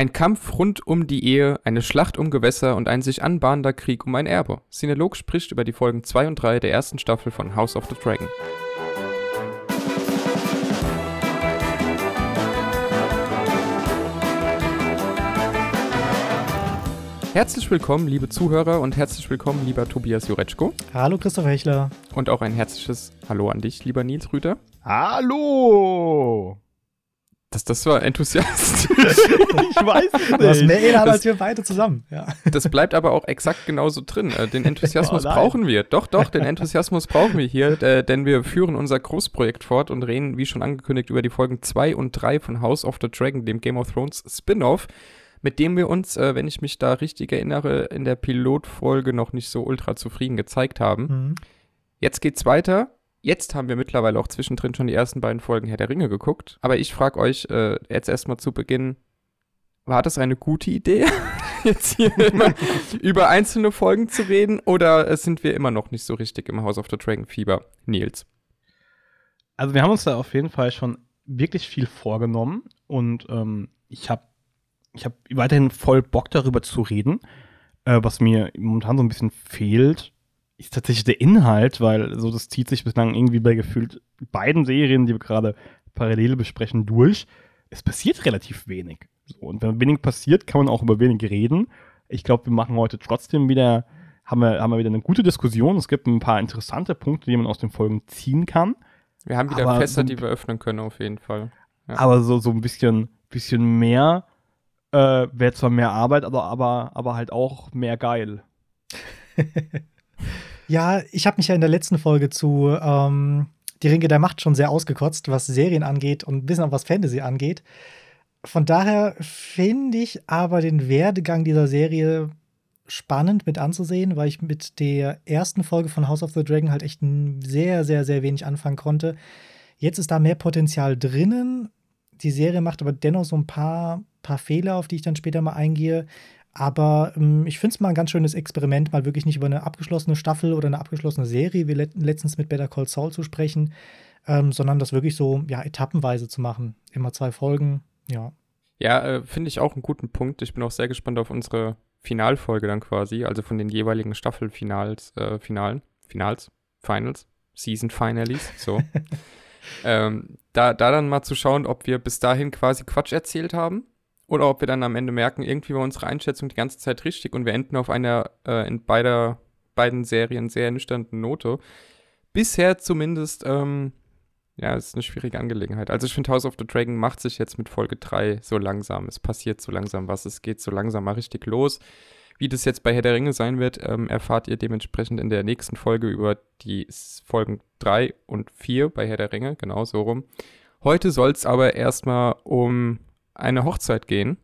Ein Kampf rund um die Ehe, eine Schlacht um Gewässer und ein sich anbahnender Krieg um ein Erbe. Cinelog spricht über die Folgen 2 und 3 der ersten Staffel von House of the Dragon. Herzlich willkommen, liebe Zuhörer, und herzlich willkommen, lieber Tobias Jureczko. Hallo, Christoph Hechler. Und auch ein herzliches Hallo an dich, lieber Nils Rüter. Hallo! Das, das war enthusiastisch. ich weiß es nicht. Du hast mehr Inhalt als wir beide zusammen. Ja. Das bleibt aber auch exakt genauso drin. Äh, Den Enthusiasmus oh brauchen wir. Doch, doch, den Enthusiasmus brauchen wir hier, äh, denn wir führen unser Großprojekt fort und reden, wie schon angekündigt, über die Folgen 2 und 3 von House of the Dragon, dem Game of Thrones Spin-off mit dem wir uns, äh, wenn ich mich da richtig erinnere, in der Pilotfolge noch nicht so ultra zufrieden gezeigt haben. Mhm. Jetzt geht's weiter. Jetzt haben wir mittlerweile auch zwischendrin schon die ersten beiden Folgen Herr der Ringe geguckt. Aber ich frage euch äh, jetzt erstmal zu Beginn, war das eine gute Idee, jetzt hier immer über einzelne Folgen zu reden? Oder sind wir immer noch nicht so richtig im House of the Dragon Fieber? Nils. Also wir haben uns da auf jeden Fall schon wirklich viel vorgenommen und ähm, ich habe ich habe weiterhin voll Bock darüber zu reden. Äh, was mir momentan so ein bisschen fehlt, ist tatsächlich der Inhalt, weil so das zieht sich bislang irgendwie bei gefühlt beiden Serien, die wir gerade parallel besprechen, durch. Es passiert relativ wenig. So, und wenn wenig passiert, kann man auch über wenig reden. Ich glaube, wir machen heute trotzdem wieder, haben wir, haben wir wieder eine gute Diskussion. Es gibt ein paar interessante Punkte, die man aus den Folgen ziehen kann. Wir haben wieder aber Fässer, so, die wir öffnen können, auf jeden Fall. Ja. Aber so, so ein bisschen, bisschen mehr äh, Wäre zwar mehr Arbeit, aber, aber, aber halt auch mehr geil. ja, ich habe mich ja in der letzten Folge zu ähm, Die Ringe der Macht schon sehr ausgekotzt, was Serien angeht und ein bisschen auch was Fantasy angeht. Von daher finde ich aber den Werdegang dieser Serie spannend mit anzusehen, weil ich mit der ersten Folge von House of the Dragon halt echt sehr, sehr, sehr wenig anfangen konnte. Jetzt ist da mehr Potenzial drinnen. Die Serie macht aber dennoch so ein paar paar Fehler, auf die ich dann später mal eingehe. Aber ähm, ich finde es mal ein ganz schönes Experiment, mal wirklich nicht über eine abgeschlossene Staffel oder eine abgeschlossene Serie, wie let letztens mit Better Call Saul zu sprechen, ähm, sondern das wirklich so ja, etappenweise zu machen. Immer zwei Folgen, ja. Ja, äh, finde ich auch einen guten Punkt. Ich bin auch sehr gespannt auf unsere Finalfolge dann quasi, also von den jeweiligen Staffelfinals, äh, Finalen, Finals, Finals, Season Finales, so. ähm, da, da dann mal zu schauen, ob wir bis dahin quasi Quatsch erzählt haben oder ob wir dann am Ende merken, irgendwie war unsere Einschätzung die ganze Zeit richtig und wir enden auf einer äh, in beider, beiden Serien sehr nüchternen Note. Bisher zumindest, ähm, ja, ist eine schwierige Angelegenheit. Also ich finde, House of the Dragon macht sich jetzt mit Folge 3 so langsam. Es passiert so langsam was, es geht so langsam mal richtig los. Wie das jetzt bei Herr der Ringe sein wird, ähm, erfahrt ihr dementsprechend in der nächsten Folge über die Folgen 3 und 4 bei Herr der Ringe, genau so rum. Heute soll es aber erstmal um eine Hochzeit gehen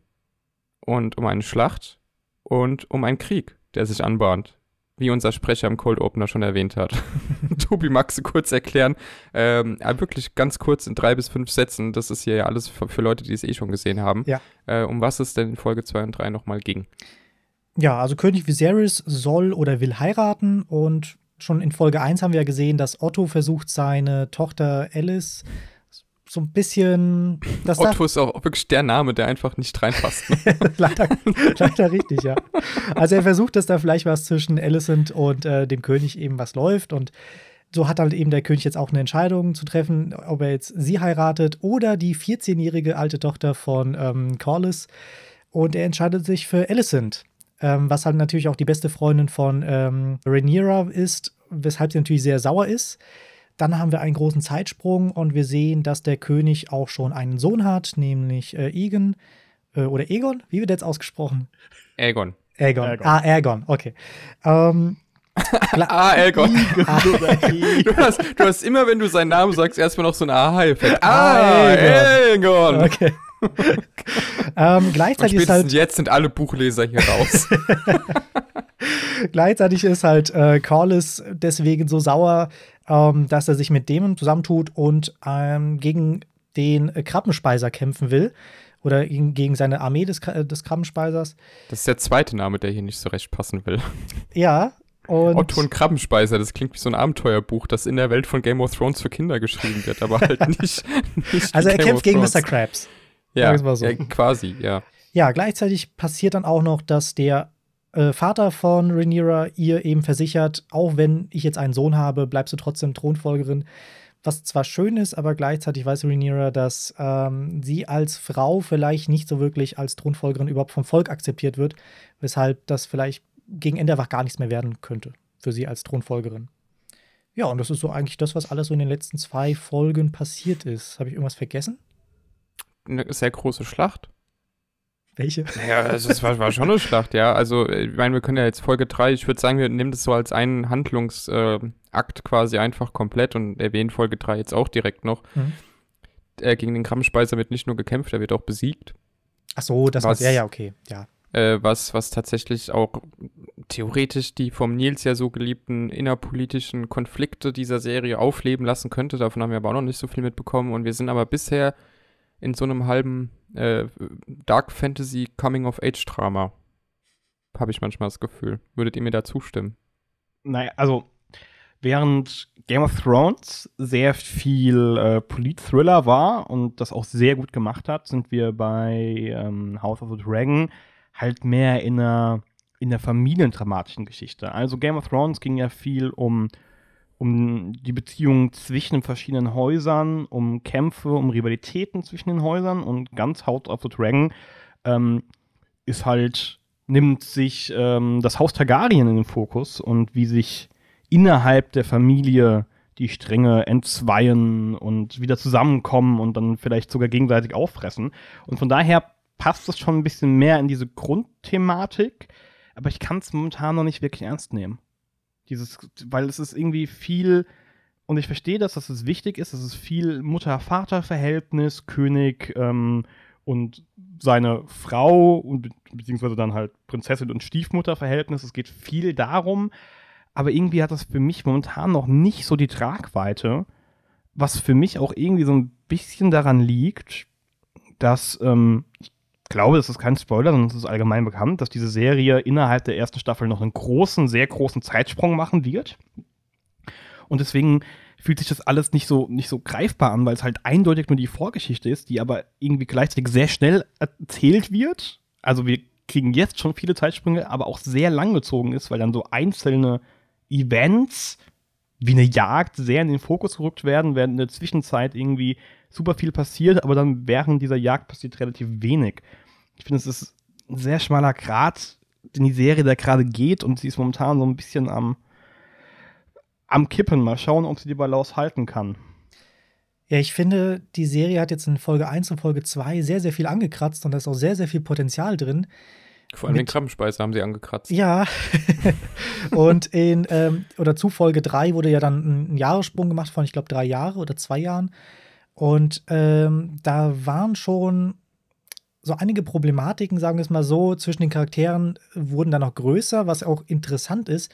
und um eine Schlacht und um einen Krieg, der sich anbahnt, wie unser Sprecher im Cold Opener schon erwähnt hat. Tobi, magst du kurz erklären? Ähm, wirklich ganz kurz in drei bis fünf Sätzen, das ist hier ja alles für, für Leute, die es eh schon gesehen haben, ja. äh, um was es denn in Folge 2 und 3 nochmal ging. Ja, also König Viserys soll oder will heiraten und schon in Folge 1 haben wir ja gesehen, dass Otto versucht, seine Tochter Alice so ein bisschen. Das Otto ist auch wirklich der Name, der einfach nicht reinpasst. Ne? leider, leider richtig, ja. Also er versucht, dass da vielleicht was zwischen Alicent und äh, dem König eben was läuft und so hat halt eben der König jetzt auch eine Entscheidung zu treffen, ob er jetzt sie heiratet oder die 14-jährige alte Tochter von ähm, Corlys. Und er entscheidet sich für Alicent, ähm, was halt natürlich auch die beste Freundin von ähm, Rhaenyra ist, weshalb sie natürlich sehr sauer ist. Dann haben wir einen großen Zeitsprung und wir sehen, dass der König auch schon einen Sohn hat, nämlich äh, Egon äh, oder Egon. Wie wird jetzt ausgesprochen? Aegon. Aegon. Ah, Aegon, okay. Ähm, ah. Ah. du, hast, du hast immer, wenn du seinen Namen sagst, erstmal noch so ein Aha-Effekt. Ah, Aegon. Aegon. Okay. ähm, gleichzeitig ist halt jetzt sind alle Buchleser hier raus. gleichzeitig ist halt äh, Corlys deswegen so sauer, ähm, dass er sich mit dem zusammentut und ähm, gegen den äh, Krabbenspeiser kämpfen will. Oder gegen, gegen seine Armee des, des Krabbenspeisers. Das ist der zweite Name, der hier nicht so recht passen will. Ja, und Otto und Krabbenspeiser, das klingt wie so ein Abenteuerbuch, das in der Welt von Game of Thrones für Kinder geschrieben wird, aber halt nicht. nicht also er kämpft gegen Mr. Krabs. Ja, so. ja, quasi, ja. Ja, gleichzeitig passiert dann auch noch, dass der äh, Vater von Rhaenyra ihr eben versichert, auch wenn ich jetzt einen Sohn habe, bleibst du trotzdem Thronfolgerin. Was zwar schön ist, aber gleichzeitig weiß Rhaenyra, dass ähm, sie als Frau vielleicht nicht so wirklich als Thronfolgerin überhaupt vom Volk akzeptiert wird, weshalb das vielleicht gegen Ende einfach gar nichts mehr werden könnte für sie als Thronfolgerin. Ja, und das ist so eigentlich das, was alles so in den letzten zwei Folgen passiert ist. Habe ich irgendwas vergessen? Eine sehr große Schlacht. Welche? Ja, also es war, war schon eine Schlacht, ja. Also, ich meine, wir können ja jetzt Folge 3, ich würde sagen, wir nehmen das so als einen Handlungsakt äh, quasi einfach komplett und erwähnen Folge 3 jetzt auch direkt noch. Mhm. Äh, gegen den Kramspeiser wird nicht nur gekämpft, er wird auch besiegt. Ach so, das war ja, ja, okay, ja. Äh, was, was tatsächlich auch theoretisch die vom Nils ja so geliebten innerpolitischen Konflikte dieser Serie aufleben lassen könnte. Davon haben wir aber auch noch nicht so viel mitbekommen. Und wir sind aber bisher in so einem halben äh, Dark Fantasy Coming-of-Age-Drama. Habe ich manchmal das Gefühl. Würdet ihr mir da zustimmen? Naja, also während Game of Thrones sehr viel äh, Polit-Thriller war und das auch sehr gut gemacht hat, sind wir bei ähm, House of the Dragon halt mehr in einer, in einer familiendramatischen Geschichte. Also Game of Thrones ging ja viel um um die Beziehung zwischen den verschiedenen Häusern, um Kämpfe, um Rivalitäten zwischen den Häusern und ganz House of the Dragon ähm, ist halt, nimmt sich ähm, das Haus Targaryen in den Fokus und wie sich innerhalb der Familie die Stränge entzweien und wieder zusammenkommen und dann vielleicht sogar gegenseitig auffressen. Und von daher passt es schon ein bisschen mehr in diese Grundthematik, aber ich kann es momentan noch nicht wirklich ernst nehmen. Dieses, weil es ist irgendwie viel, und ich verstehe das, dass es wichtig ist, dass es viel Mutter-Vater-Verhältnis, König ähm, und seine Frau und beziehungsweise dann halt Prinzessin und Stiefmutter-Verhältnis. Es geht viel darum, aber irgendwie hat das für mich momentan noch nicht so die Tragweite, was für mich auch irgendwie so ein bisschen daran liegt, dass ähm, ich glaube, das ist kein Spoiler, sondern es ist allgemein bekannt, dass diese Serie innerhalb der ersten Staffel noch einen großen, sehr großen Zeitsprung machen wird. Und deswegen fühlt sich das alles nicht so, nicht so greifbar an, weil es halt eindeutig nur die Vorgeschichte ist, die aber irgendwie gleichzeitig sehr schnell erzählt wird. Also wir kriegen jetzt schon viele Zeitsprünge, aber auch sehr lang gezogen ist, weil dann so einzelne Events wie eine Jagd sehr in den Fokus gerückt werden, während in der Zwischenzeit irgendwie super viel passiert, aber dann während dieser Jagd passiert relativ wenig. Ich finde, es ist ein sehr schmaler Grat, den die Serie da gerade geht und sie ist momentan so ein bisschen am, am Kippen. Mal schauen, ob sie die Balance halten kann. Ja, ich finde, die Serie hat jetzt in Folge 1 und Folge 2 sehr, sehr viel angekratzt und da ist auch sehr, sehr viel Potenzial drin. Vor allem Mit, den Krabbenspeiser haben sie angekratzt. Ja. und in, ähm, oder zu Folge 3 wurde ja dann ein Jahressprung gemacht von, ich glaube, drei Jahre oder zwei Jahren. Und ähm, da waren schon so einige Problematiken, sagen wir es mal so, zwischen den Charakteren wurden dann noch größer, was auch interessant ist.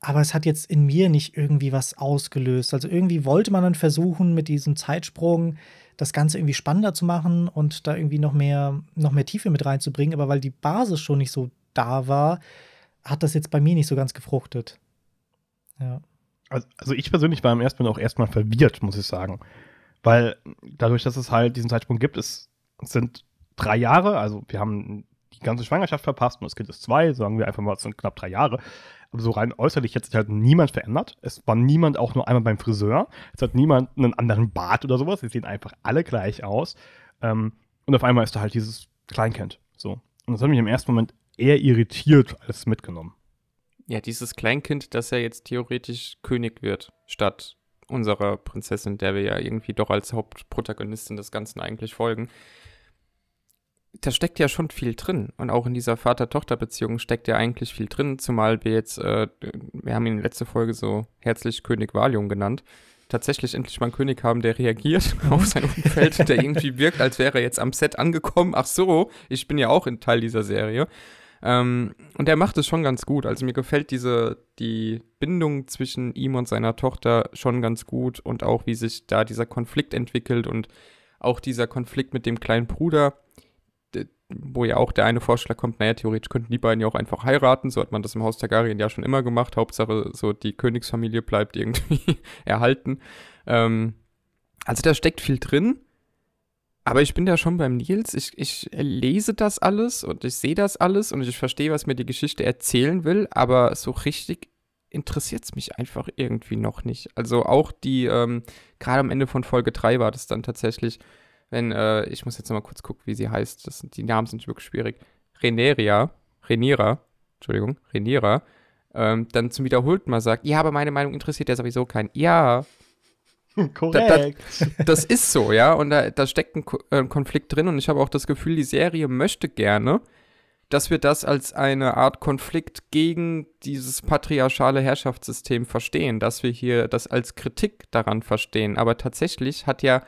Aber es hat jetzt in mir nicht irgendwie was ausgelöst. Also irgendwie wollte man dann versuchen, mit diesem Zeitsprung das Ganze irgendwie spannender zu machen und da irgendwie noch mehr, noch mehr Tiefe mit reinzubringen. Aber weil die Basis schon nicht so da war, hat das jetzt bei mir nicht so ganz gefruchtet. Ja. Also, also ich persönlich war im ersten Moment auch erstmal verwirrt, muss ich sagen. Weil dadurch, dass es halt diesen Zeitsprung gibt, es sind drei Jahre, also wir haben die ganze Schwangerschaft verpasst und das Kind ist zwei, sagen wir einfach mal, es sind knapp drei Jahre. Aber so rein äußerlich hat sich halt niemand verändert. Es war niemand auch nur einmal beim Friseur. Es hat niemand einen anderen Bart oder sowas. Sie sehen einfach alle gleich aus. Ähm, und auf einmal ist da halt dieses Kleinkind. So. Und das hat mich im ersten Moment eher irritiert als mitgenommen. Ja, dieses Kleinkind, das ja jetzt theoretisch König wird, statt unserer Prinzessin, der wir ja irgendwie doch als Hauptprotagonistin des Ganzen eigentlich folgen. Da steckt ja schon viel drin. Und auch in dieser Vater-Tochter-Beziehung steckt ja eigentlich viel drin, zumal wir jetzt, äh, wir haben ihn in der letzten Folge so herzlich König Valium genannt, tatsächlich endlich mal einen König haben, der reagiert auf sein Umfeld, der irgendwie wirkt, als wäre er jetzt am Set angekommen. Ach so, ich bin ja auch ein Teil dieser Serie. Ähm, und er macht es schon ganz gut. Also mir gefällt diese, die Bindung zwischen ihm und seiner Tochter schon ganz gut und auch wie sich da dieser Konflikt entwickelt und auch dieser Konflikt mit dem kleinen Bruder, wo ja auch der eine Vorschlag kommt, naja, theoretisch könnten die beiden ja auch einfach heiraten, so hat man das im Haus Targaryen ja schon immer gemacht, Hauptsache so die Königsfamilie bleibt irgendwie erhalten. Ähm, also da steckt viel drin Aber ich bin da schon beim Nils. Ich, ich lese das alles und ich sehe das alles und ich verstehe, was mir die Geschichte erzählen will, aber so richtig interessiert es mich einfach irgendwie noch nicht. Also auch die, ähm, gerade am Ende von Folge 3 war das dann tatsächlich, wenn, äh, ich muss jetzt noch mal kurz gucken, wie sie heißt. Das, die Namen sind wirklich schwierig. Reneria, Renira, Entschuldigung, Renira, ähm, dann zum wiederholten Mal sagt, ja, aber meine Meinung interessiert ja sowieso keinen. Ja, Korrekt. Das, das ist so, ja. Und da, da steckt ein, äh, ein Konflikt drin. Und ich habe auch das Gefühl, die Serie möchte gerne, dass wir das als eine Art Konflikt gegen dieses patriarchale Herrschaftssystem verstehen, dass wir hier das als Kritik daran verstehen. Aber tatsächlich hat ja,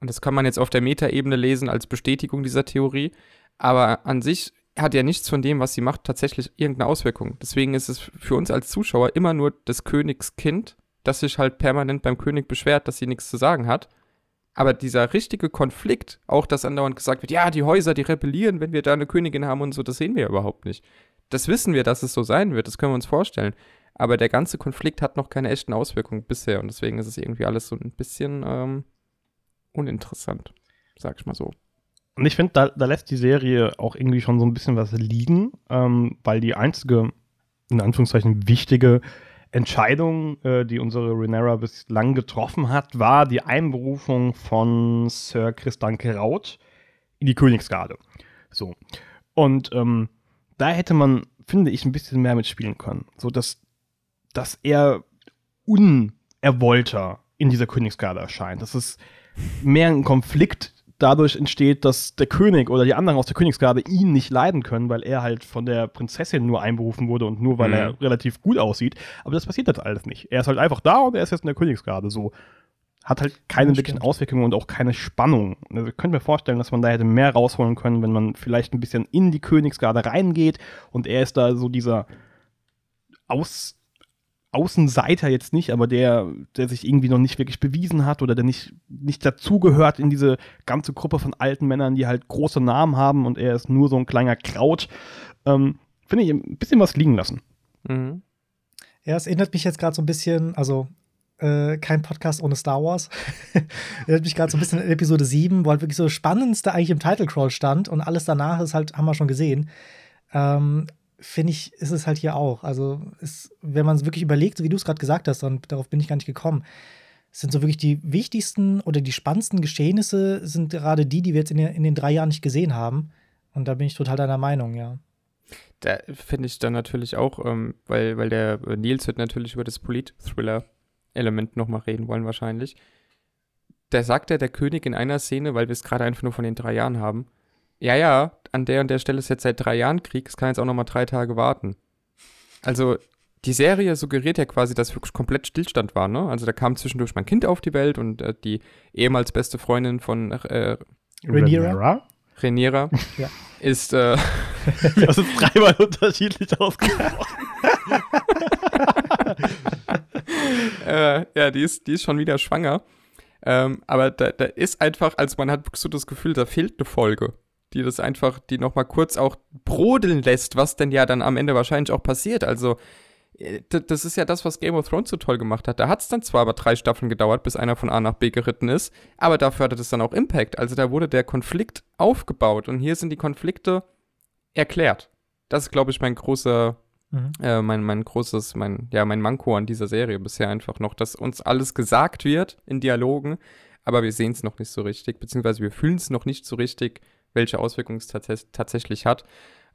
und das kann man jetzt auf der Metaebene lesen als Bestätigung dieser Theorie, aber an sich hat ja nichts von dem, was sie macht, tatsächlich irgendeine Auswirkung. Deswegen ist es für uns als Zuschauer immer nur des Königs Kind das sich halt permanent beim König beschwert, dass sie nichts zu sagen hat. Aber dieser richtige Konflikt, auch dass andauernd gesagt wird, ja, die Häuser, die rebellieren, wenn wir da eine Königin haben und so, das sehen wir überhaupt nicht. Das wissen wir, dass es so sein wird, das können wir uns vorstellen. Aber der ganze Konflikt hat noch keine echten Auswirkungen bisher und deswegen ist es irgendwie alles so ein bisschen ähm, uninteressant, sag ich mal so. Und ich finde, da, da, lässt die Serie auch irgendwie schon so ein bisschen was liegen, ähm, weil die einzige, in Anführungszeichen, wichtige Entscheidung, äh, die unsere Renera bislang getroffen hat, war die Einberufung von Sir Christian Keraut in die Königsgarde. So. Und ähm, da hätte man, finde ich, ein bisschen mehr mitspielen können. So dass, dass er unerwollter in dieser Königsgarde erscheint. Dass es mehr ein Konflikt dadurch entsteht, dass der König oder die anderen aus der Königsgarde ihn nicht leiden können, weil er halt von der Prinzessin nur einberufen wurde und nur weil mhm. er relativ gut aussieht. Aber das passiert jetzt alles nicht. Er ist halt einfach da und er ist jetzt in der Königsgarde. So hat halt keine ja, wirklichen Auswirkungen und auch keine Spannung. Also ich könnte mir vorstellen, dass man da hätte mehr rausholen können, wenn man vielleicht ein bisschen in die Königsgarde reingeht und er ist da so dieser aus Außenseiter jetzt nicht, aber der, der sich irgendwie noch nicht wirklich bewiesen hat oder der nicht, nicht dazugehört in diese ganze Gruppe von alten Männern, die halt große Namen haben und er ist nur so ein kleiner Kraut, ähm, finde ich ein bisschen was liegen lassen. Mhm. Ja, es erinnert mich jetzt gerade so ein bisschen, also äh, kein Podcast ohne Star Wars. erinnert mich gerade so ein bisschen an Episode 7, wo halt wirklich so das Spannendste eigentlich im Title Crawl stand und alles danach ist halt, haben wir schon gesehen. Ähm, finde ich, ist es halt hier auch. Also, ist, wenn man es wirklich überlegt, so wie du es gerade gesagt hast, und darauf bin ich gar nicht gekommen, sind so wirklich die wichtigsten oder die spannendsten Geschehnisse, sind gerade die, die wir jetzt in den, in den drei Jahren nicht gesehen haben. Und da bin ich total deiner Meinung, ja. Da finde ich dann natürlich auch, ähm, weil, weil der äh, Nils wird natürlich über das Polit-Thriller-Element nochmal reden wollen, wahrscheinlich. Da sagt er der König in einer Szene, weil wir es gerade einfach nur von den drei Jahren haben, ja, ja, an der und der Stelle ist jetzt seit drei Jahren Krieg, es kann jetzt auch noch mal drei Tage warten. Also, die Serie suggeriert ja quasi, dass wirklich komplett Stillstand war, ne? Also, da kam zwischendurch mein Kind auf die Welt und äh, die ehemals beste Freundin von äh, Rhaenyra. Rhaenyra ja. ist. Äh, das ist dreimal unterschiedlich ausgesprochen. äh, ja, die ist, die ist schon wieder schwanger. Ähm, aber da, da ist einfach, also man hat so das Gefühl, da fehlt eine Folge die das einfach, die nochmal kurz auch brodeln lässt, was denn ja dann am Ende wahrscheinlich auch passiert. Also, äh, das ist ja das, was Game of Thrones so toll gemacht hat. Da hat es dann zwar aber drei Staffeln gedauert, bis einer von A nach B geritten ist, aber dafür hatte es dann auch Impact. Also da wurde der Konflikt aufgebaut und hier sind die Konflikte erklärt. Das ist, glaube ich, mein großer, mhm. äh, mein, mein großes, mein, ja, mein Manko an dieser Serie bisher einfach noch, dass uns alles gesagt wird in Dialogen, aber wir sehen es noch nicht so richtig, beziehungsweise wir fühlen es noch nicht so richtig, welche Auswirkungen es tats tatsächlich hat.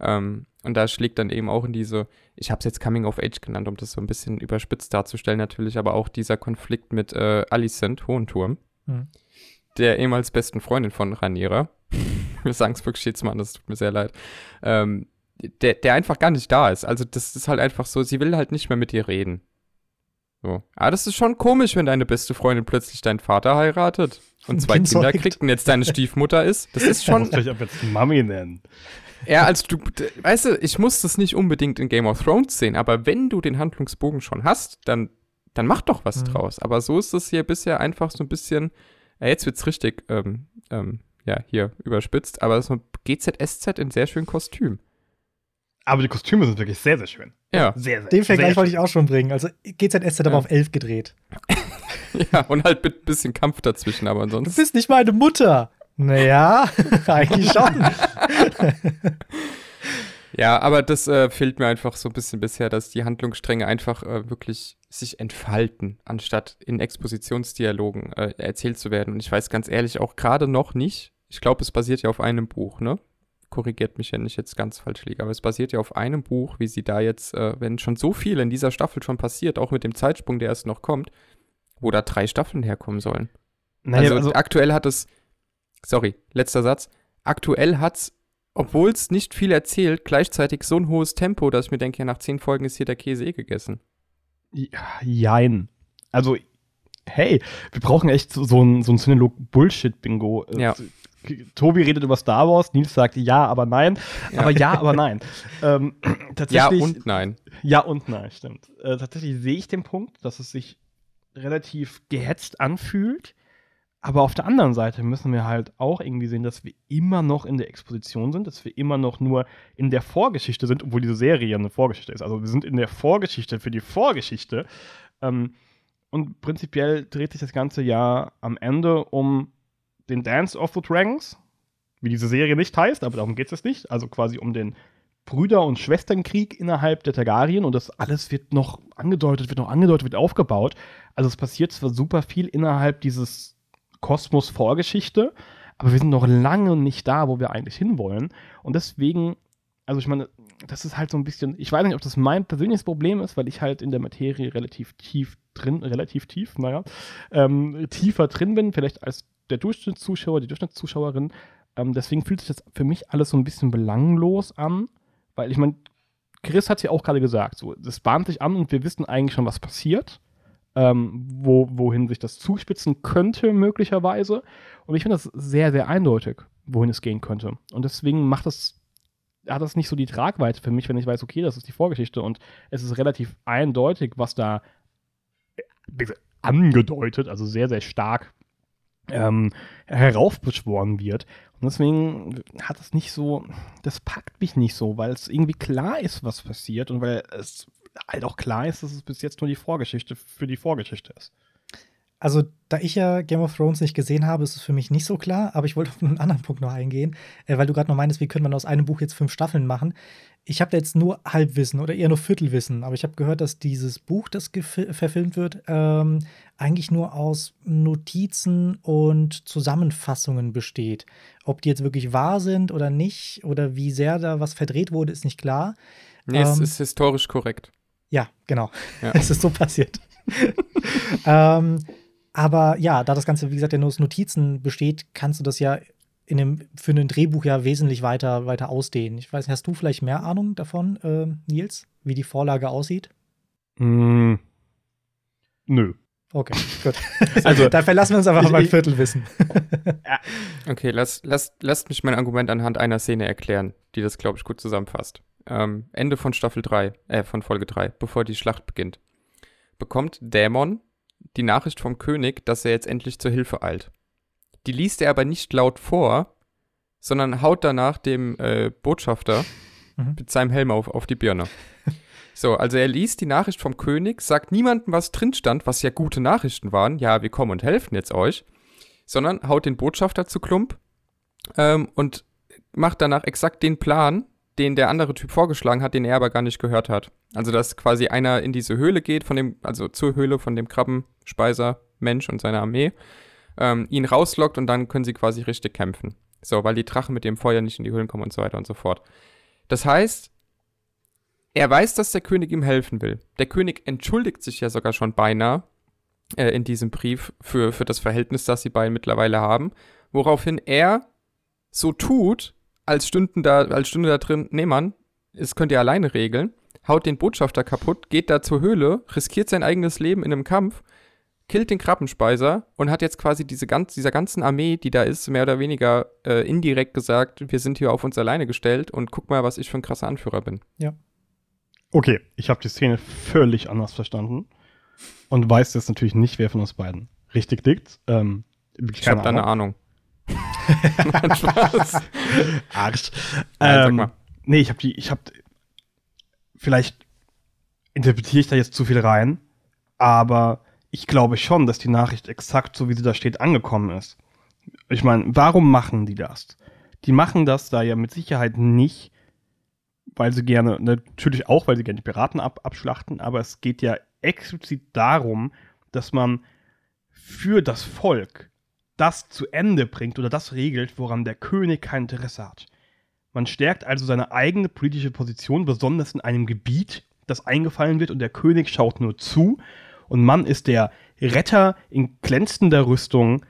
Ähm, und da schlägt dann eben auch in diese, ich habe es jetzt Coming of Age genannt, um das so ein bisschen überspitzt darzustellen natürlich, aber auch dieser Konflikt mit äh, Alicent Hohenturm, mhm. der ehemals besten Freundin von Rhaenyra. Wir sagen es wirklich jetzt mal, das tut mir sehr leid. Ähm, der, der einfach gar nicht da ist. Also das ist halt einfach so, sie will halt nicht mehr mit dir reden. So. Aber das ist schon komisch, wenn deine beste Freundin plötzlich deinen Vater heiratet und zwei Kinder kriegt und jetzt deine Stiefmutter ist. Das ist schon. Ich muss ab jetzt Mami nennen. Ja, als du, weißt du, ich muss das nicht unbedingt in Game of Thrones sehen, aber wenn du den Handlungsbogen schon hast, dann, dann mach doch was mhm. draus. Aber so ist es hier bisher einfach so ein bisschen, ja, jetzt wird's richtig, ähm, ähm, ja, hier überspitzt, aber so GZSZ in sehr schönem Kostüm. Aber die Kostüme sind wirklich sehr, sehr schön. Ja. Sehr, sehr, Den Vergleich wollte ich auch schon bringen. Also GZSZ ja. aber auf 11 gedreht. ja, und halt mit ein bisschen Kampf dazwischen, aber ansonsten. Du bist nicht meine Mutter. Naja, eigentlich schon. ja, aber das äh, fehlt mir einfach so ein bisschen bisher, dass die Handlungsstränge einfach äh, wirklich sich entfalten, anstatt in Expositionsdialogen äh, erzählt zu werden. Und ich weiß ganz ehrlich auch gerade noch nicht, ich glaube, es basiert ja auf einem Buch, ne? Korrigiert mich, wenn ich jetzt ganz falsch liege, aber es basiert ja auf einem Buch, wie sie da jetzt, äh, wenn schon so viel in dieser Staffel schon passiert, auch mit dem Zeitsprung, der erst noch kommt, wo da drei Staffeln herkommen sollen. Naja, also, also aktuell hat es, sorry, letzter Satz, aktuell hat es, obwohl es nicht viel erzählt, gleichzeitig so ein hohes Tempo, dass ich mir denke, ja, nach zehn Folgen ist hier der Käse eh gegessen. Jein. Also, hey, wir brauchen echt so, so ein, so ein Synalog-Bullshit-Bingo. Ja. Tobi redet über Star Wars, Nils sagt ja, aber nein. Ja. Aber ja, aber nein. ähm, tatsächlich, ja und nein. Ja und nein, stimmt. Äh, tatsächlich sehe ich den Punkt, dass es sich relativ gehetzt anfühlt. Aber auf der anderen Seite müssen wir halt auch irgendwie sehen, dass wir immer noch in der Exposition sind, dass wir immer noch nur in der Vorgeschichte sind, obwohl diese Serie ja eine Vorgeschichte ist. Also wir sind in der Vorgeschichte für die Vorgeschichte. Ähm, und prinzipiell dreht sich das ganze Jahr am Ende um den Dance of the Dragons, wie diese Serie nicht heißt, aber darum geht es nicht. Also quasi um den Brüder- und Schwesternkrieg innerhalb der Targaryen und das alles wird noch angedeutet, wird noch angedeutet, wird aufgebaut. Also es passiert zwar super viel innerhalb dieses Kosmos Vorgeschichte, aber wir sind noch lange nicht da, wo wir eigentlich hinwollen. Und deswegen, also ich meine, das ist halt so ein bisschen, ich weiß nicht, ob das mein persönliches Problem ist, weil ich halt in der Materie relativ tief drin, relativ tief, naja, ähm, tiefer drin bin, vielleicht als der Durchschnittszuschauer, die Durchschnittszuschauerin. Ähm, deswegen fühlt sich das für mich alles so ein bisschen belanglos an, weil ich meine, Chris hat es ja auch gerade gesagt, so, das bahnt sich an und wir wissen eigentlich schon, was passiert, ähm, wo, wohin sich das zuspitzen könnte, möglicherweise. Und ich finde das sehr, sehr eindeutig, wohin es gehen könnte. Und deswegen macht das, hat das nicht so die Tragweite für mich, wenn ich weiß, okay, das ist die Vorgeschichte und es ist relativ eindeutig, was da äh, angedeutet, also sehr, sehr stark ähm, heraufbeschworen wird. Und deswegen hat es nicht so, das packt mich nicht so, weil es irgendwie klar ist, was passiert und weil es halt auch klar ist, dass es bis jetzt nur die Vorgeschichte für die Vorgeschichte ist. Also, da ich ja Game of Thrones nicht gesehen habe, ist es für mich nicht so klar, aber ich wollte auf einen anderen Punkt noch eingehen, äh, weil du gerade noch meinst, wie könnte man aus einem Buch jetzt fünf Staffeln machen. Ich habe da jetzt nur Halbwissen oder eher nur Viertelwissen, aber ich habe gehört, dass dieses Buch, das verfilmt wird, ähm, eigentlich nur aus Notizen und Zusammenfassungen besteht. Ob die jetzt wirklich wahr sind oder nicht oder wie sehr da was verdreht wurde, ist nicht klar. Nee, ähm, es ist historisch korrekt. Ja, genau. Ja. es ist so passiert. ähm, aber ja, da das Ganze, wie gesagt, ja nur aus Notizen besteht, kannst du das ja in dem, für ein Drehbuch ja wesentlich weiter, weiter ausdehnen. Ich weiß, hast du vielleicht mehr Ahnung davon, äh, Nils, wie die Vorlage aussieht? Mm, nö. Okay, gut. Also, da verlassen wir uns einfach mal ein Viertelwissen. okay, lasst lass, lasst mich mein Argument anhand einer Szene erklären, die das, glaube ich, gut zusammenfasst. Ähm, Ende von Staffel 3, äh, von Folge 3, bevor die Schlacht beginnt, bekommt Dämon die Nachricht vom König, dass er jetzt endlich zur Hilfe eilt. Die liest er aber nicht laut vor, sondern haut danach dem äh, Botschafter mhm. mit seinem Helm auf, auf die Birne. So, also er liest die Nachricht vom König, sagt niemandem, was drin stand, was ja gute Nachrichten waren. Ja, wir kommen und helfen jetzt euch. Sondern haut den Botschafter zu Klump ähm, und macht danach exakt den Plan, den der andere Typ vorgeschlagen hat, den er aber gar nicht gehört hat. Also, dass quasi einer in diese Höhle geht, von dem, also zur Höhle von dem Krabbenspeiser Mensch und seiner Armee, ähm, ihn rauslockt und dann können sie quasi richtig kämpfen. So, weil die Drachen mit dem Feuer nicht in die Höhlen kommen und so weiter und so fort. Das heißt, er weiß, dass der König ihm helfen will. Der König entschuldigt sich ja sogar schon beinahe äh, in diesem Brief für, für das Verhältnis, das sie beiden mittlerweile haben, woraufhin er so tut, als stünden da, als stünde da drin, nee Mann, es könnt ihr alleine regeln, haut den Botschafter kaputt, geht da zur Höhle, riskiert sein eigenes Leben in einem Kampf, killt den Krabbenspeiser und hat jetzt quasi diese ganz, dieser ganzen Armee, die da ist, mehr oder weniger äh, indirekt gesagt, wir sind hier auf uns alleine gestellt und guck mal, was ich für ein krasser Anführer bin. Ja. Okay, ich habe die Szene völlig anders verstanden und weiß jetzt natürlich nicht, wer von uns beiden richtig liegt. Ähm, ich habe da eine Ahnung. Spaß. Arsch. Nein, ähm, nee, ich habe die, ich habe vielleicht interpretiere ich da jetzt zu viel rein, aber ich glaube schon, dass die Nachricht exakt so, wie sie da steht, angekommen ist. Ich meine, warum machen die das? Die machen das da ja mit Sicherheit nicht, weil sie gerne, natürlich auch, weil sie gerne die Piraten ab, abschlachten, aber es geht ja explizit darum, dass man für das Volk das zu Ende bringt oder das regelt, woran der König kein Interesse hat. Man stärkt also seine eigene politische Position, besonders in einem Gebiet, das eingefallen wird und der König schaut nur zu und man ist der Retter in glänzender Rüstung,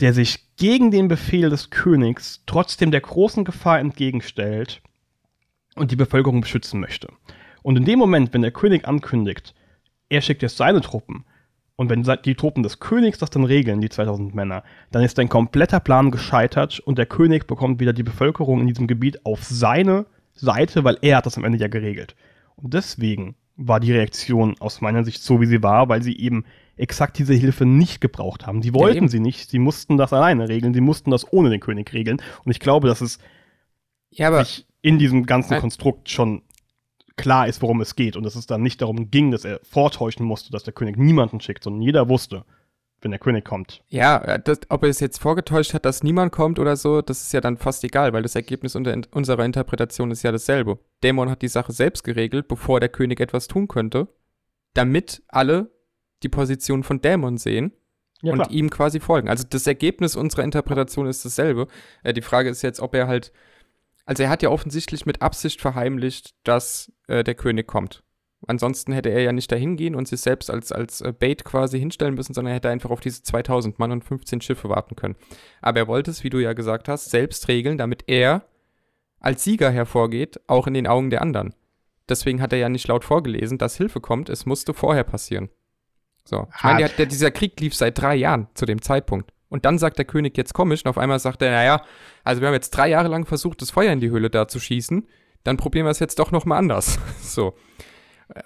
der sich gegen den Befehl des Königs trotzdem der großen Gefahr entgegenstellt und die Bevölkerung beschützen möchte. Und in dem Moment, wenn der König ankündigt, er schickt jetzt seine Truppen, und wenn die Truppen des Königs das dann regeln, die 2000 Männer, dann ist dein kompletter Plan gescheitert und der König bekommt wieder die Bevölkerung in diesem Gebiet auf seine Seite, weil er hat das am Ende ja geregelt. Und deswegen war die Reaktion aus meiner Sicht so, wie sie war, weil sie eben exakt diese Hilfe nicht gebraucht haben. Die wollten ja, sie nicht, sie mussten das alleine regeln, sie mussten das ohne den König regeln. Und ich glaube, dass es ja, sich in diesem ganzen Konstrukt schon klar ist, worum es geht und dass es dann nicht darum ging, dass er vortäuschen musste, dass der König niemanden schickt, sondern jeder wusste, wenn der König kommt. Ja, äh, das, ob er es jetzt vorgetäuscht hat, dass niemand kommt oder so, das ist ja dann fast egal, weil das Ergebnis unter, unserer Interpretation ist ja dasselbe. Dämon hat die Sache selbst geregelt, bevor der König etwas tun könnte, damit alle die Position von Dämon sehen ja, und klar. ihm quasi folgen. Also das Ergebnis unserer Interpretation ist dasselbe. Äh, die Frage ist jetzt, ob er halt also er hat ja offensichtlich mit Absicht verheimlicht, dass äh, der König kommt. Ansonsten hätte er ja nicht dahin gehen und sich selbst als, als äh, Bait quasi hinstellen müssen, sondern er hätte einfach auf diese 2000 Mann und 15 Schiffe warten können. Aber er wollte es, wie du ja gesagt hast, selbst regeln, damit er als Sieger hervorgeht, auch in den Augen der anderen. Deswegen hat er ja nicht laut vorgelesen, dass Hilfe kommt, es musste vorher passieren. So. Ich meine, dieser Krieg lief seit drei Jahren zu dem Zeitpunkt. Und dann sagt der König jetzt komisch und auf einmal sagt er, naja, also wir haben jetzt drei Jahre lang versucht, das Feuer in die Höhle da zu schießen, dann probieren wir es jetzt doch nochmal anders. so.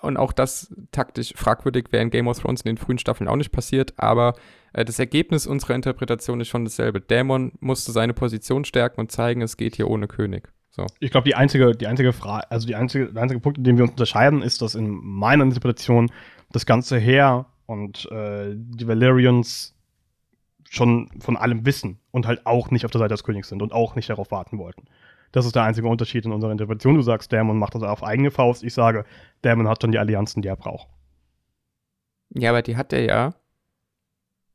Und auch das taktisch fragwürdig wäre in Game of Thrones in den frühen Staffeln auch nicht passiert, aber äh, das Ergebnis unserer Interpretation ist schon dasselbe. Dämon musste seine Position stärken und zeigen, es geht hier ohne König. So. Ich glaube, die einzige, die einzige Frage, also die einzige, der einzige Punkt, in dem wir uns unterscheiden, ist, dass in meiner Interpretation das ganze Heer und äh, die Valerians schon von allem wissen und halt auch nicht auf der Seite des Königs sind und auch nicht darauf warten wollten. Das ist der einzige Unterschied in unserer Interpretation. Du sagst, Damon macht das auf eigene Faust. Ich sage, Damon hat schon die Allianzen, die er braucht. Ja, aber die hat er ja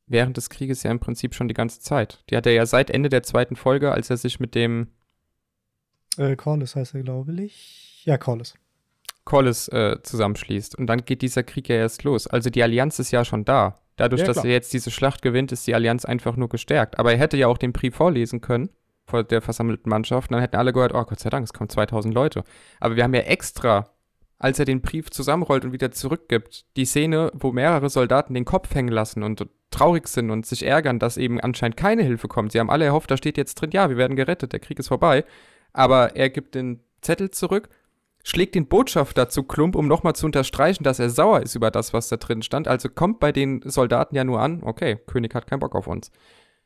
während des Krieges ja im Prinzip schon die ganze Zeit. Die hat er ja seit Ende der zweiten Folge, als er sich mit dem äh, Corlys heißt er, glaube ich. Ja, Corlys. Corlys äh, zusammenschließt. Und dann geht dieser Krieg ja erst los. Also die Allianz ist ja schon da. Dadurch, ja, dass er jetzt diese Schlacht gewinnt, ist die Allianz einfach nur gestärkt. Aber er hätte ja auch den Brief vorlesen können vor der versammelten Mannschaft. Und dann hätten alle gehört, oh Gott sei Dank, es kommen 2000 Leute. Aber wir haben ja extra, als er den Brief zusammenrollt und wieder zurückgibt, die Szene, wo mehrere Soldaten den Kopf hängen lassen und traurig sind und sich ärgern, dass eben anscheinend keine Hilfe kommt. Sie haben alle erhofft, da steht jetzt drin, ja, wir werden gerettet, der Krieg ist vorbei. Aber er gibt den Zettel zurück schlägt den Botschafter zu Klump, um nochmal zu unterstreichen, dass er sauer ist über das, was da drin stand. Also kommt bei den Soldaten ja nur an, okay, König hat keinen Bock auf uns.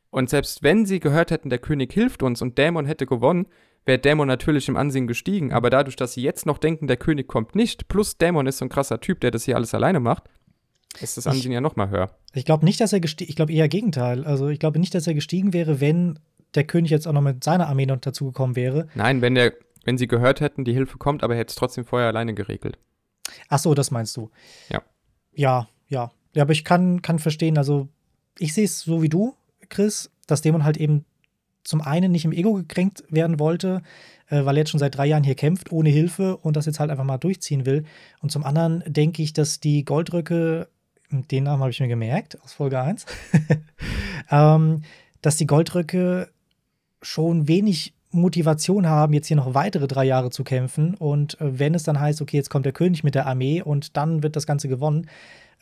Und selbst wenn sie gehört hätten, der König hilft uns und Dämon hätte gewonnen, wäre Dämon natürlich im Ansehen gestiegen. Aber dadurch, dass sie jetzt noch denken, der König kommt nicht, plus Dämon ist so ein krasser Typ, der das hier alles alleine macht, ist das Ansehen ich, ja noch mal höher. Ich glaube nicht, dass er gestiegen, ich glaube eher Gegenteil. Also ich glaube nicht, dass er gestiegen wäre, wenn der König jetzt auch noch mit seiner Armee noch dazugekommen wäre. Nein, wenn der wenn sie gehört hätten, die Hilfe kommt, aber er hätte es trotzdem vorher alleine geregelt. Ach so, das meinst du. Ja. Ja, ja. Ja, aber ich kann, kann verstehen, also ich sehe es so wie du, Chris, dass Dämon halt eben zum einen nicht im Ego gekränkt werden wollte, äh, weil er jetzt schon seit drei Jahren hier kämpft, ohne Hilfe und das jetzt halt einfach mal durchziehen will. Und zum anderen denke ich, dass die Goldröcke, den Namen habe ich mir gemerkt aus Folge 1, ähm, dass die Goldröcke schon wenig Motivation haben, jetzt hier noch weitere drei Jahre zu kämpfen. Und äh, wenn es dann heißt, okay, jetzt kommt der König mit der Armee und dann wird das Ganze gewonnen,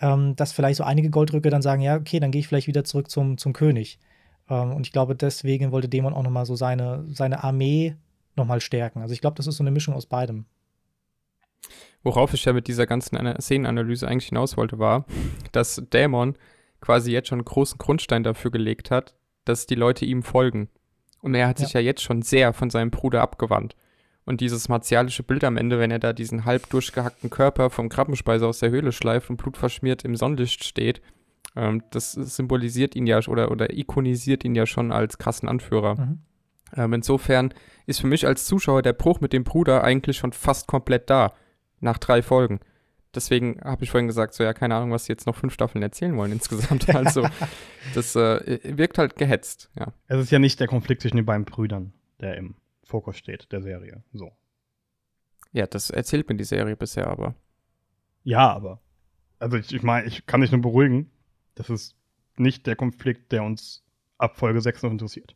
ähm, dass vielleicht so einige Goldrücke dann sagen, ja, okay, dann gehe ich vielleicht wieder zurück zum, zum König. Ähm, und ich glaube, deswegen wollte Dämon auch nochmal so seine, seine Armee nochmal stärken. Also ich glaube, das ist so eine Mischung aus beidem. Worauf ich ja mit dieser ganzen Szenenanalyse eigentlich hinaus wollte, war, dass Dämon quasi jetzt schon einen großen Grundstein dafür gelegt hat, dass die Leute ihm folgen. Und er hat sich ja. ja jetzt schon sehr von seinem Bruder abgewandt. Und dieses martialische Bild am Ende, wenn er da diesen halb durchgehackten Körper vom Krabbenspeiser aus der Höhle schleift und blutverschmiert im Sonnenlicht steht, Ähm, das symbolisiert ihn ja oder, oder ikonisiert ihn ja schon als krassen Anführer. Mhm. Ähm, insofern ist für mich als Zuschauer der Bruch mit dem Bruder eigentlich schon fast komplett da, nach drei Folgen. Deswegen habe ich vorhin gesagt, so ja, keine Ahnung, was sie jetzt noch fünf Staffeln erzählen wollen insgesamt. Also, das äh, wirkt halt gehetzt, ja. Es ist ja nicht der Konflikt zwischen den beiden Brüdern, der im Fokus steht, der Serie. So. Ja, das erzählt mir die Serie bisher aber. Ja, aber. Also ich, ich meine, ich kann dich nur beruhigen, das ist nicht der Konflikt, der uns ab Folge 6 noch interessiert.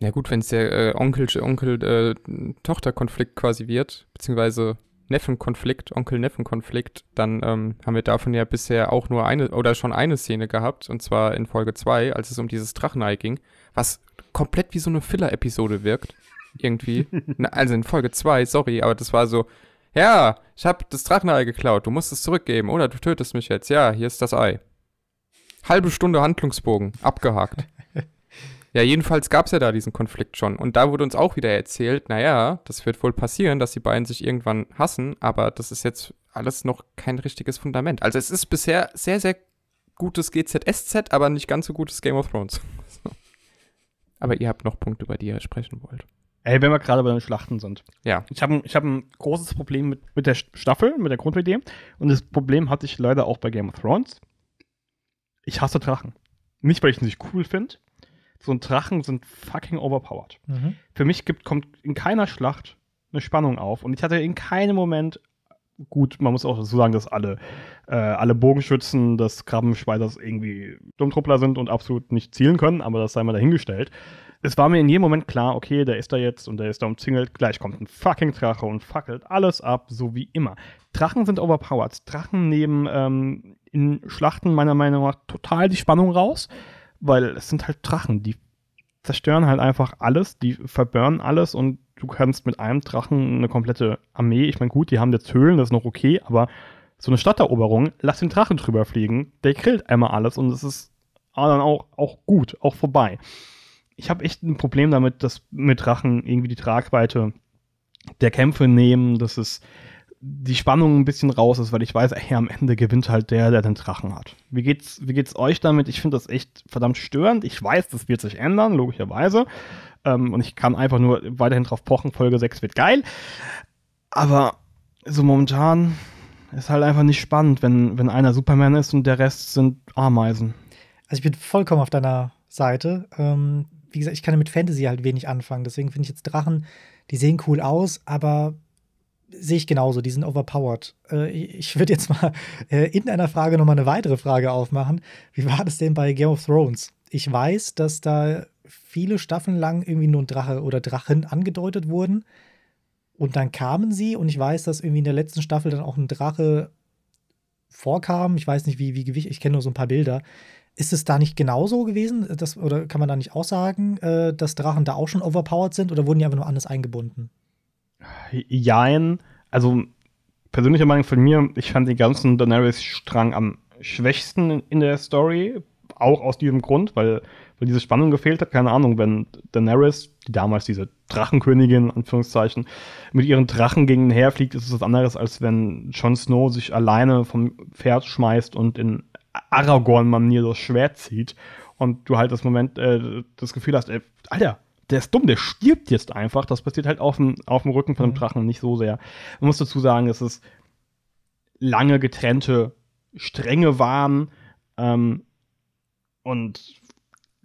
Ja gut, wenn es der äh, Onkel-Tochter-Konflikt äh, quasi wird, beziehungsweise Neffenkonflikt, Onkel-Neffen-Konflikt, dann ähm, haben wir davon ja bisher auch nur eine oder schon eine Szene gehabt, und zwar in Folge 2, als es um dieses Drachenei ging, was komplett wie so eine Filler-Episode wirkt. Irgendwie. Na, also in Folge 2, sorry, aber das war so, ja, ich habe das Drachenei geklaut, du musst es zurückgeben oder du tötest mich jetzt. Ja, hier ist das Ei. Halbe Stunde Handlungsbogen, abgehakt. Ja, jedenfalls gab es ja da diesen Konflikt schon. Und da wurde uns auch wieder erzählt, naja, das wird wohl passieren, dass die beiden sich irgendwann hassen, aber das ist jetzt alles noch kein richtiges Fundament. Also es ist bisher sehr, sehr gutes GZSZ, aber nicht ganz so gutes Game of Thrones. aber ihr habt noch Punkte, über die ihr sprechen wollt. Ey, wenn wir gerade bei den Schlachten sind. Ja. Ich habe ich hab ein großes Problem mit, mit der Staffel, mit der Grundidee. Und das Problem hatte ich leider auch bei Game of Thrones. Ich hasse Drachen. Nicht, weil ich ihn nicht cool finde, so ein Drachen sind fucking overpowered. Mhm. Für mich gibt, kommt in keiner Schlacht eine Spannung auf. Und ich hatte in keinem Moment, gut, man muss auch dazu sagen, dass alle, äh, alle Bogenschützen des Krabbenschweiders irgendwie Dummtruppler sind und absolut nicht zielen können, aber das sei mal dahingestellt. Es war mir in jedem Moment klar, okay, der ist da jetzt und der ist da umzingelt, gleich kommt ein fucking Drache und fackelt alles ab, so wie immer. Drachen sind overpowered. Drachen nehmen ähm, in Schlachten meiner Meinung nach total die Spannung raus weil es sind halt Drachen, die zerstören halt einfach alles, die verburnen alles und du kannst mit einem Drachen eine komplette Armee, ich meine gut, die haben jetzt Höhlen, das ist noch okay, aber so eine Stadteroberung, lass den Drachen drüber fliegen, der grillt einmal alles und es ist dann auch, auch gut, auch vorbei. Ich habe echt ein Problem damit, dass mit Drachen irgendwie die Tragweite der Kämpfe nehmen, dass es die Spannung ein bisschen raus ist, weil ich weiß, ey, am Ende gewinnt halt der, der den Drachen hat. Wie geht's, wie geht's euch damit? Ich finde das echt verdammt störend. Ich weiß, das wird sich ändern, logischerweise. Ähm, und ich kann einfach nur weiterhin drauf pochen, Folge 6 wird geil. Aber so momentan ist halt einfach nicht spannend, wenn, wenn einer Superman ist und der Rest sind Ameisen. Also ich bin vollkommen auf deiner Seite. Ähm, wie gesagt, ich kann mit Fantasy halt wenig anfangen. Deswegen finde ich jetzt Drachen, die sehen cool aus, aber sehe ich genauso, die sind overpowered. Äh, ich würde jetzt mal äh, in einer Frage nochmal eine weitere Frage aufmachen. Wie war das denn bei Game of Thrones? Ich weiß, dass da viele Staffeln lang irgendwie nur ein Drache oder Drachen angedeutet wurden. Und dann kamen sie und ich weiß, dass irgendwie in der letzten Staffel dann auch ein Drache vorkam. Ich weiß nicht, wie, wie Gewicht, ich kenne nur so ein paar Bilder. Ist es da nicht genauso gewesen? Das, oder kann man da nicht auch sagen, äh, dass Drachen da auch schon overpowered sind oder wurden die einfach nur anders eingebunden? Jein. Also, persönliche Meinung von mir, ich fand den ganzen Daenerys-Strang am schwächsten in der Story. Auch aus diesem Grund, weil, weil diese Spannung gefehlt hat. Keine Ahnung, wenn Daenerys, die damals diese Drachenkönigin, Anführungszeichen, mit ihren Drachen gegen den herfliegt, ist es was anderes, als wenn Jon Snow sich alleine vom Pferd schmeißt und in Aragorn-Manier das Schwert zieht. Und du halt das Moment, äh, das Gefühl hast, ey, Alter, der ist dumm, der stirbt jetzt einfach. Das passiert halt auf dem, auf dem Rücken von dem mhm. Drachen nicht so sehr. Man muss dazu sagen, dass es lange getrennte Stränge waren ähm, und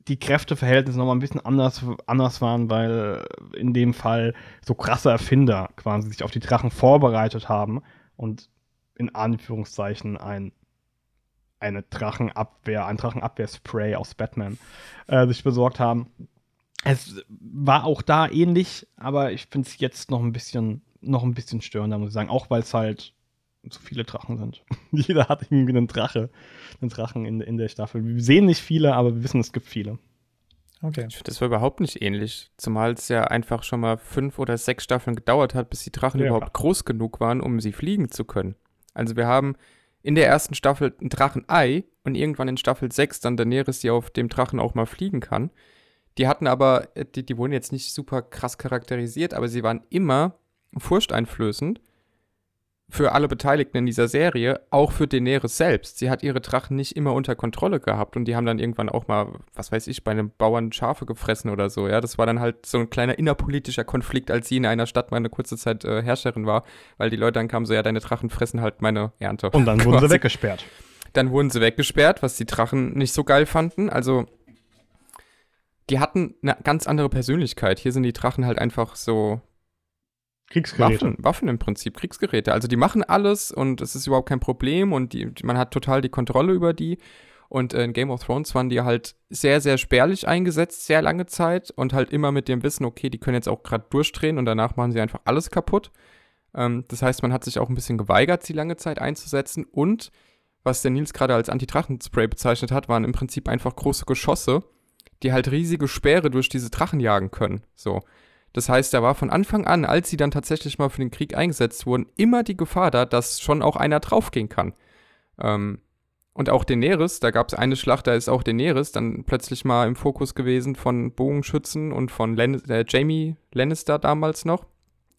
die Kräfteverhältnisse nochmal ein bisschen anders, anders waren, weil in dem Fall so krasse Erfinder quasi sich auf die Drachen vorbereitet haben und in Anführungszeichen ein eine Drachenabwehr, ein Drachenabwehrspray aus Batman äh, sich besorgt haben es war auch da ähnlich, aber ich finde es jetzt noch ein bisschen, noch ein bisschen störender, muss ich sagen. Auch weil es halt so viele Drachen sind. Jeder hat irgendwie einen Drache, einen Drachen in, in der Staffel. Wir sehen nicht viele, aber wir wissen, es gibt viele. Okay. Ich finde, das war überhaupt nicht ähnlich. Zumal es ja einfach schon mal fünf oder sechs Staffeln gedauert hat, bis die Drachen ja, überhaupt klar. groß genug waren, um sie fliegen zu können. Also wir haben in der ersten Staffel ein Drachenei und irgendwann in Staffel 6 dann Daenerys, die auf dem Drachen auch mal fliegen kann. Die hatten aber, äh, die, die wurden jetzt nicht super krass charakterisiert, aber sie waren immer furchteinflößend, für alle Beteiligten in dieser Serie, auch für Daenerys selbst. Sie hat ihre Drachen nicht immer unter Kontrolle gehabt und die haben dann irgendwann auch mal, was weiß ich, bei einem Bauern Schafe gefressen oder so. Ja, das war dann halt so ein kleiner innerpolitischer Konflikt, als sie in einer Stadt mal eine kurze Zeit äh, Herrscherin war, weil die Leute dann kamen so, ja, deine Drachen fressen halt meine Ernte. Und dann wurden sie weggesperrt. Dann wurden sie weggesperrt, was die Drachen nicht so geil fanden. Also die hatten eine ganz andere Persönlichkeit. Hier sind die Drachen halt einfach so Kriegsgeräte. Waffen, Waffen im Prinzip, Kriegsgeräte. Also die machen alles und es ist überhaupt kein Problem und die, man hat total die Kontrolle über die. Und äh, in Game of Thrones waren die halt sehr, sehr spärlich eingesetzt, sehr lange Zeit und halt immer mit dem Wissen, okay, die können jetzt auch gerade durchdrehen und danach machen sie einfach alles kaputt. Ähm, das heißt, man hat sich auch ein bisschen geweigert, sie lange Zeit einzusetzen und was der Nils gerade als Anti-Drachenspray bezeichnet hat, waren im Prinzip einfach große Geschosse, die halt riesige Speere durch diese Drachen jagen können. So. Das heißt, da war von Anfang an, als sie dann tatsächlich mal für den Krieg eingesetzt wurden, immer die Gefahr da, dass schon auch einer draufgehen kann. Ähm, und auch Daenerys, da gab es eine Schlacht, da ist auch Daenerys dann plötzlich mal im Fokus gewesen von Bogenschützen und von Len äh, Jamie Lannister damals noch.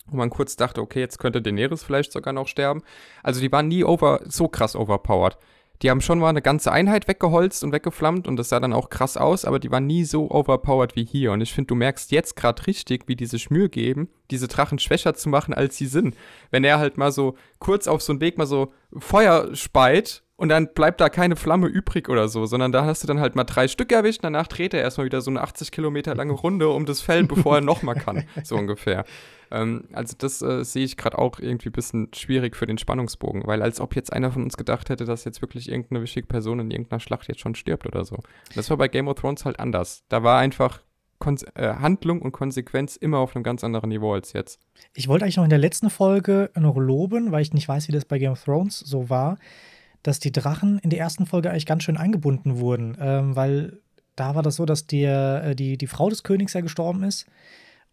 Wo man kurz dachte, okay, jetzt könnte Daenerys vielleicht sogar noch sterben. Also die waren nie over, so krass overpowered die haben schon mal eine ganze Einheit weggeholzt und weggeflammt und das sah dann auch krass aus, aber die waren nie so overpowered wie hier. Und ich finde, du merkst jetzt gerade richtig, wie die sich Mühe geben, diese Drachen schwächer zu machen, als sie sind. Wenn er halt mal so kurz auf so einen Weg mal so Feuer speit und dann bleibt da keine Flamme übrig oder so, sondern da hast du dann halt mal drei Stück erwischt, danach dreht er erstmal wieder so eine 80 Kilometer lange Runde um das Feld, bevor er nochmal kann, so ungefähr. Ähm, also das äh, sehe ich gerade auch irgendwie ein bisschen schwierig für den Spannungsbogen, weil als ob jetzt einer von uns gedacht hätte, dass jetzt wirklich irgendeine wichtige Person in irgendeiner Schlacht jetzt schon stirbt oder so. Das war bei Game of Thrones halt anders. Da war einfach Kon äh, Handlung und Konsequenz immer auf einem ganz anderen Niveau als jetzt. Ich wollte eigentlich noch in der letzten Folge noch loben, weil ich nicht weiß, wie das bei Game of Thrones so war, dass die Drachen in der ersten Folge eigentlich ganz schön eingebunden wurden, ähm, weil da war das so, dass der, äh, die, die Frau des Königs ja gestorben ist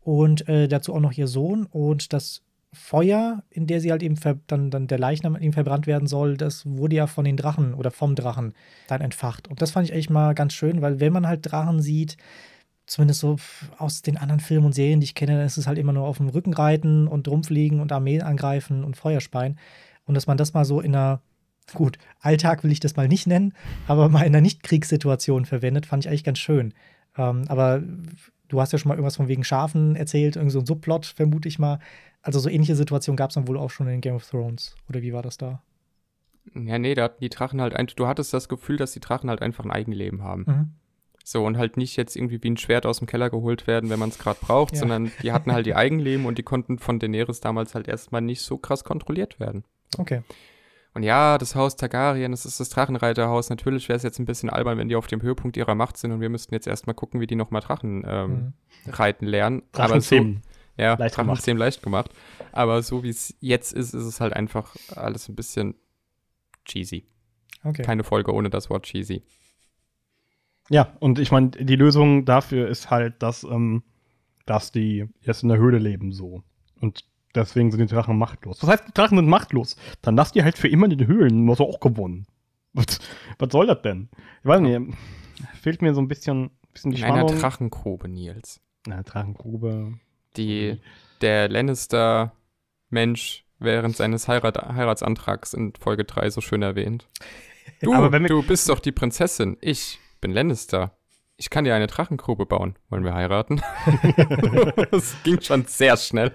und äh, dazu auch noch ihr Sohn und das Feuer, in der sie halt eben dann, dann der Leichnam ihm verbrannt werden soll, das wurde ja von den Drachen oder vom Drachen dann entfacht. Und das fand ich eigentlich mal ganz schön, weil wenn man halt Drachen sieht, zumindest so aus den anderen Filmen und Serien, die ich kenne, dann ist es halt immer nur auf dem Rücken reiten und rumfliegen und Armeen angreifen und Feuer speien. Und dass man das mal so in einer, gut, Alltag will ich das mal nicht nennen, aber mal in einer Nicht-Kriegssituation verwendet, fand ich eigentlich ganz schön. Ähm, aber Du hast ja schon mal irgendwas von wegen Schafen erzählt, irgend so ein Subplot, vermute ich mal. Also so ähnliche Situationen gab es dann wohl auch schon in Game of Thrones. Oder wie war das da? Ja, nee, da hatten die Drachen halt ein, du hattest das Gefühl, dass die Drachen halt einfach ein Eigenleben haben. Mhm. So, und halt nicht jetzt irgendwie wie ein Schwert aus dem Keller geholt werden, wenn man es gerade braucht, ja. sondern die hatten halt ihr Eigenleben und die konnten von Daenerys damals halt erstmal nicht so krass kontrolliert werden. Okay. Und ja, das Haus Targaryen, das ist das Drachenreiterhaus. Natürlich wäre es jetzt ein bisschen albern, wenn die auf dem Höhepunkt ihrer Macht sind und wir müssten jetzt erstmal gucken, wie die nochmal Drachen ähm, mhm. reiten lernen. Drachen so, ja, leicht Drachenzähmen leicht gemacht. Aber so wie es jetzt ist, ist es halt einfach alles ein bisschen cheesy. Okay. Keine Folge ohne das Wort cheesy. Ja, und ich meine, die Lösung dafür ist halt, dass, ähm, dass die jetzt in der Höhle leben so. Und Deswegen sind die Drachen machtlos. Was heißt, die Drachen sind machtlos? Dann lass die halt für immer in den Höhlen. Du hast auch gewonnen. Was, was soll das denn? Ich weiß nicht. Fehlt mir so ein bisschen, bisschen die in Spannung. einer Drachengrube, Nils. In einer Drachengrube. Die, der Lannister-Mensch während seines Heirat Heiratsantrags in Folge 3 so schön erwähnt. Du, du bist doch die Prinzessin. Ich bin Lannister. Ich kann dir eine Drachengrube bauen. Wollen wir heiraten? das ging schon sehr schnell.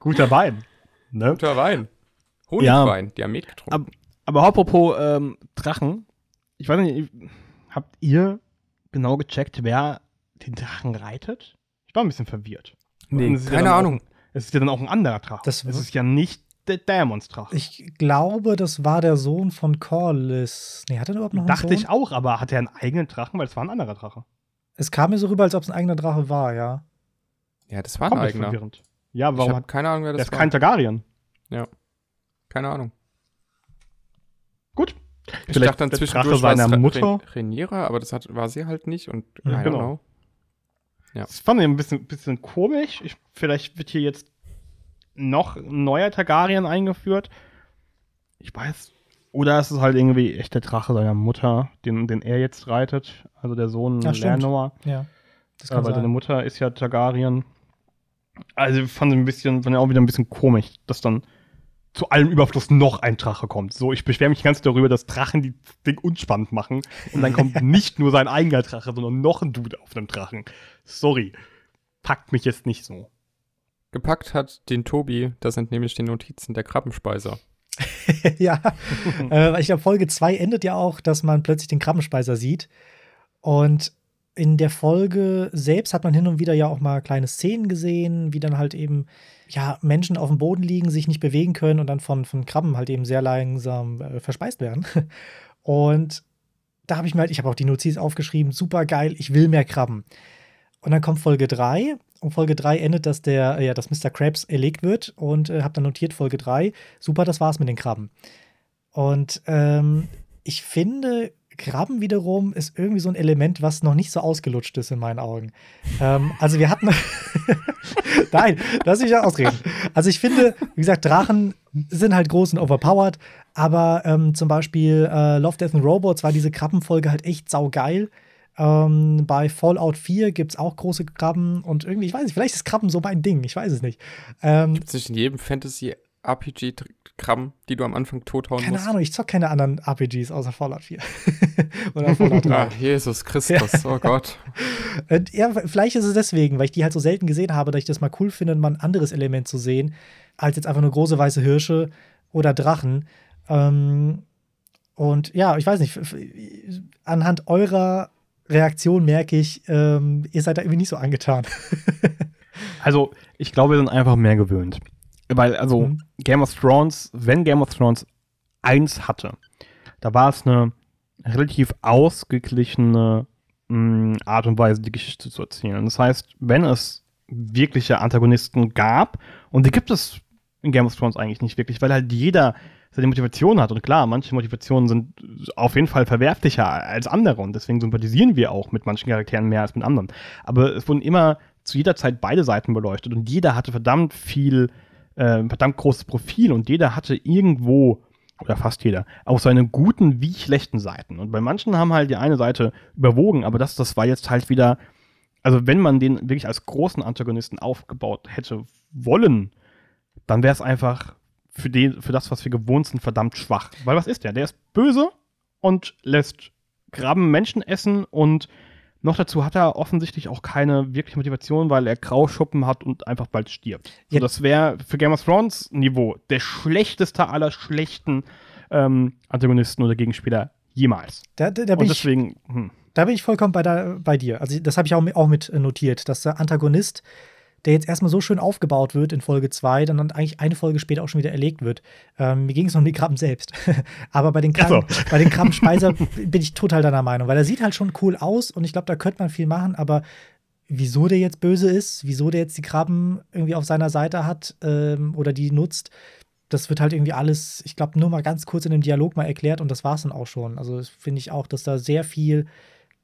Guter Wein. Ne? Guter Wein. Honigwein, ja, die haben Met getrunken. Aber, aber apropos ähm, Drachen, ich weiß nicht, habt ihr genau gecheckt, wer den Drachen reitet? Ich war ein bisschen verwirrt. Nee, keine ja Ahnung. Auch, es ist ja dann auch ein anderer Drache. Das es ist ja nicht der Dämonsdrache. Ich glaube, das war der Sohn von Corlys. Nee, hat er überhaupt noch einen Dachte Sohn? ich auch, aber hat er einen eigenen Drachen? Weil es war ein anderer Drache. Es kam mir so rüber, als ob es ein eigener Drache war, ja. Ja, das war ein Komplett eigener. Verwirrend. Ja, warum? Ich hat keine Ahnung, wer das der ist kein Targaryen. Ja. Keine Ahnung. Gut. Ich Vielleicht dachte dann zwischendurch seiner Mutter. Reniera, aber das hat, war sie halt nicht und ja, genau. Ja. Das fand ich ein bisschen, bisschen komisch. Ich, vielleicht wird hier jetzt noch ein neuer Targaryen eingeführt. Ich weiß. Oder es ist halt irgendwie echt der Drache seiner Mutter, den, den er jetzt reitet. Also der Sohn ja, Lernor. Ja. Das kann Aber seine Mutter ist ja Targaryen. Also fand ich ein bisschen, fand ich auch wieder ein bisschen komisch, dass dann zu allem Überfluss noch ein Drache kommt. So, ich beschwere mich ganz darüber, dass Drachen die Ding unspannend machen. Und dann kommt nicht nur sein eigener Drache, sondern noch ein Dude auf dem Drachen. Sorry. Packt mich jetzt nicht so. Gepackt hat den Tobi, das sind nämlich die Notizen der Krabbenspeiser. ja, äh, ich glaube, Folge 2 endet ja auch, dass man plötzlich den Krabbenspeiser sieht. Und in der Folge selbst hat man hin und wieder ja auch mal kleine Szenen gesehen, wie dann halt eben ja, Menschen auf dem Boden liegen, sich nicht bewegen können und dann von, von Krabben halt eben sehr langsam äh, verspeist werden. Und da habe ich mir halt, ich habe auch die Notiz aufgeschrieben, super geil, ich will mehr Krabben. Und dann kommt Folge 3 und Folge 3 endet, dass der, äh, ja, dass Mr. Krabs erlegt wird und äh, habe dann notiert Folge 3, super, das war's mit den Krabben. Und ähm, ich finde, Krabben wiederum ist irgendwie so ein Element, was noch nicht so ausgelutscht ist in meinen Augen. ähm, also wir hatten. Nein, lass mich ja ausreden. Also ich finde, wie gesagt, Drachen sind halt groß und overpowered, aber ähm, zum Beispiel äh, Love, Death and Robots war diese Krabbenfolge halt echt saugeil. Ähm, bei Fallout 4 gibt es auch große Krabben und irgendwie, ich weiß nicht, vielleicht ist Krabben so mein Ding, ich weiß es nicht. Ähm, gibt es nicht in jedem Fantasy RPG-Kram, die du am Anfang tothauen keine musst? Keine Ahnung, ich zock keine anderen RPGs außer Fallout 4. Oder Fallout 3. Ach, Jesus Christus, ja. oh Gott. ja, vielleicht ist es deswegen, weil ich die halt so selten gesehen habe, dass ich das mal cool finde, mal ein anderes Element zu sehen, als jetzt einfach nur große weiße Hirsche oder Drachen. Ähm, und ja, ich weiß nicht, anhand eurer Reaktion merke ich, ähm, ihr seid da irgendwie nicht so angetan. also, ich glaube, wir sind einfach mehr gewöhnt. Weil, also, mhm. Game of Thrones, wenn Game of Thrones eins hatte, da war es eine relativ ausgeglichene mh, mm, Art und Weise, die Geschichte zu erzählen. Das heißt, wenn es wirkliche Antagonisten gab, und die gibt es in Game of Thrones eigentlich nicht wirklich, weil halt jeder seine Motivation hat. Und klar, manche Motivationen sind auf jeden Fall verwerflicher als andere und deswegen sympathisieren wir auch mit manchen Charakteren mehr als mit anderen. Aber es wurden immer zu jeder Zeit beide Seiten beleuchtet und jeder hatte verdammt viel äh, verdammt großes Profil und jeder hatte irgendwo, oder fast jeder, auch seine guten wie schlechten Seiten. Und bei manchen haben halt die eine Seite überwogen, aber das, das war jetzt halt wieder, also wenn man den wirklich als großen Antagonisten aufgebaut hätte wollen, dann wäre es einfach für, den, für das, was wir gewohnt sind, verdammt schwach. Weil was ist der? Der ist böse und lässt Graben Menschen essen und noch dazu hat er offensichtlich auch keine wirkliche Motivation, weil er Grauschuppen hat und einfach bald stirbt. Ja. So, das wäre für Game of Thrones Niveau der schlechteste aller schlechten ähm, Antagonisten oder Gegenspieler jemals. Da, da, da und deswegen. Ich, hm. Da bin ich vollkommen bei, da, bei dir. Also, das habe ich auch, auch mit notiert, dass der Antagonist der jetzt erstmal so schön aufgebaut wird in Folge 2, dann, dann eigentlich eine Folge später auch schon wieder erlegt wird. Ähm, mir ging es noch um die Krabben selbst. Aber bei den, Krabben, so. bei den Krabbenspeiser bin ich total deiner Meinung, weil er sieht halt schon cool aus und ich glaube, da könnte man viel machen, aber wieso der jetzt böse ist, wieso der jetzt die Krabben irgendwie auf seiner Seite hat ähm, oder die nutzt, das wird halt irgendwie alles, ich glaube, nur mal ganz kurz in dem Dialog mal erklärt und das war es dann auch schon. Also finde ich auch, dass da sehr viel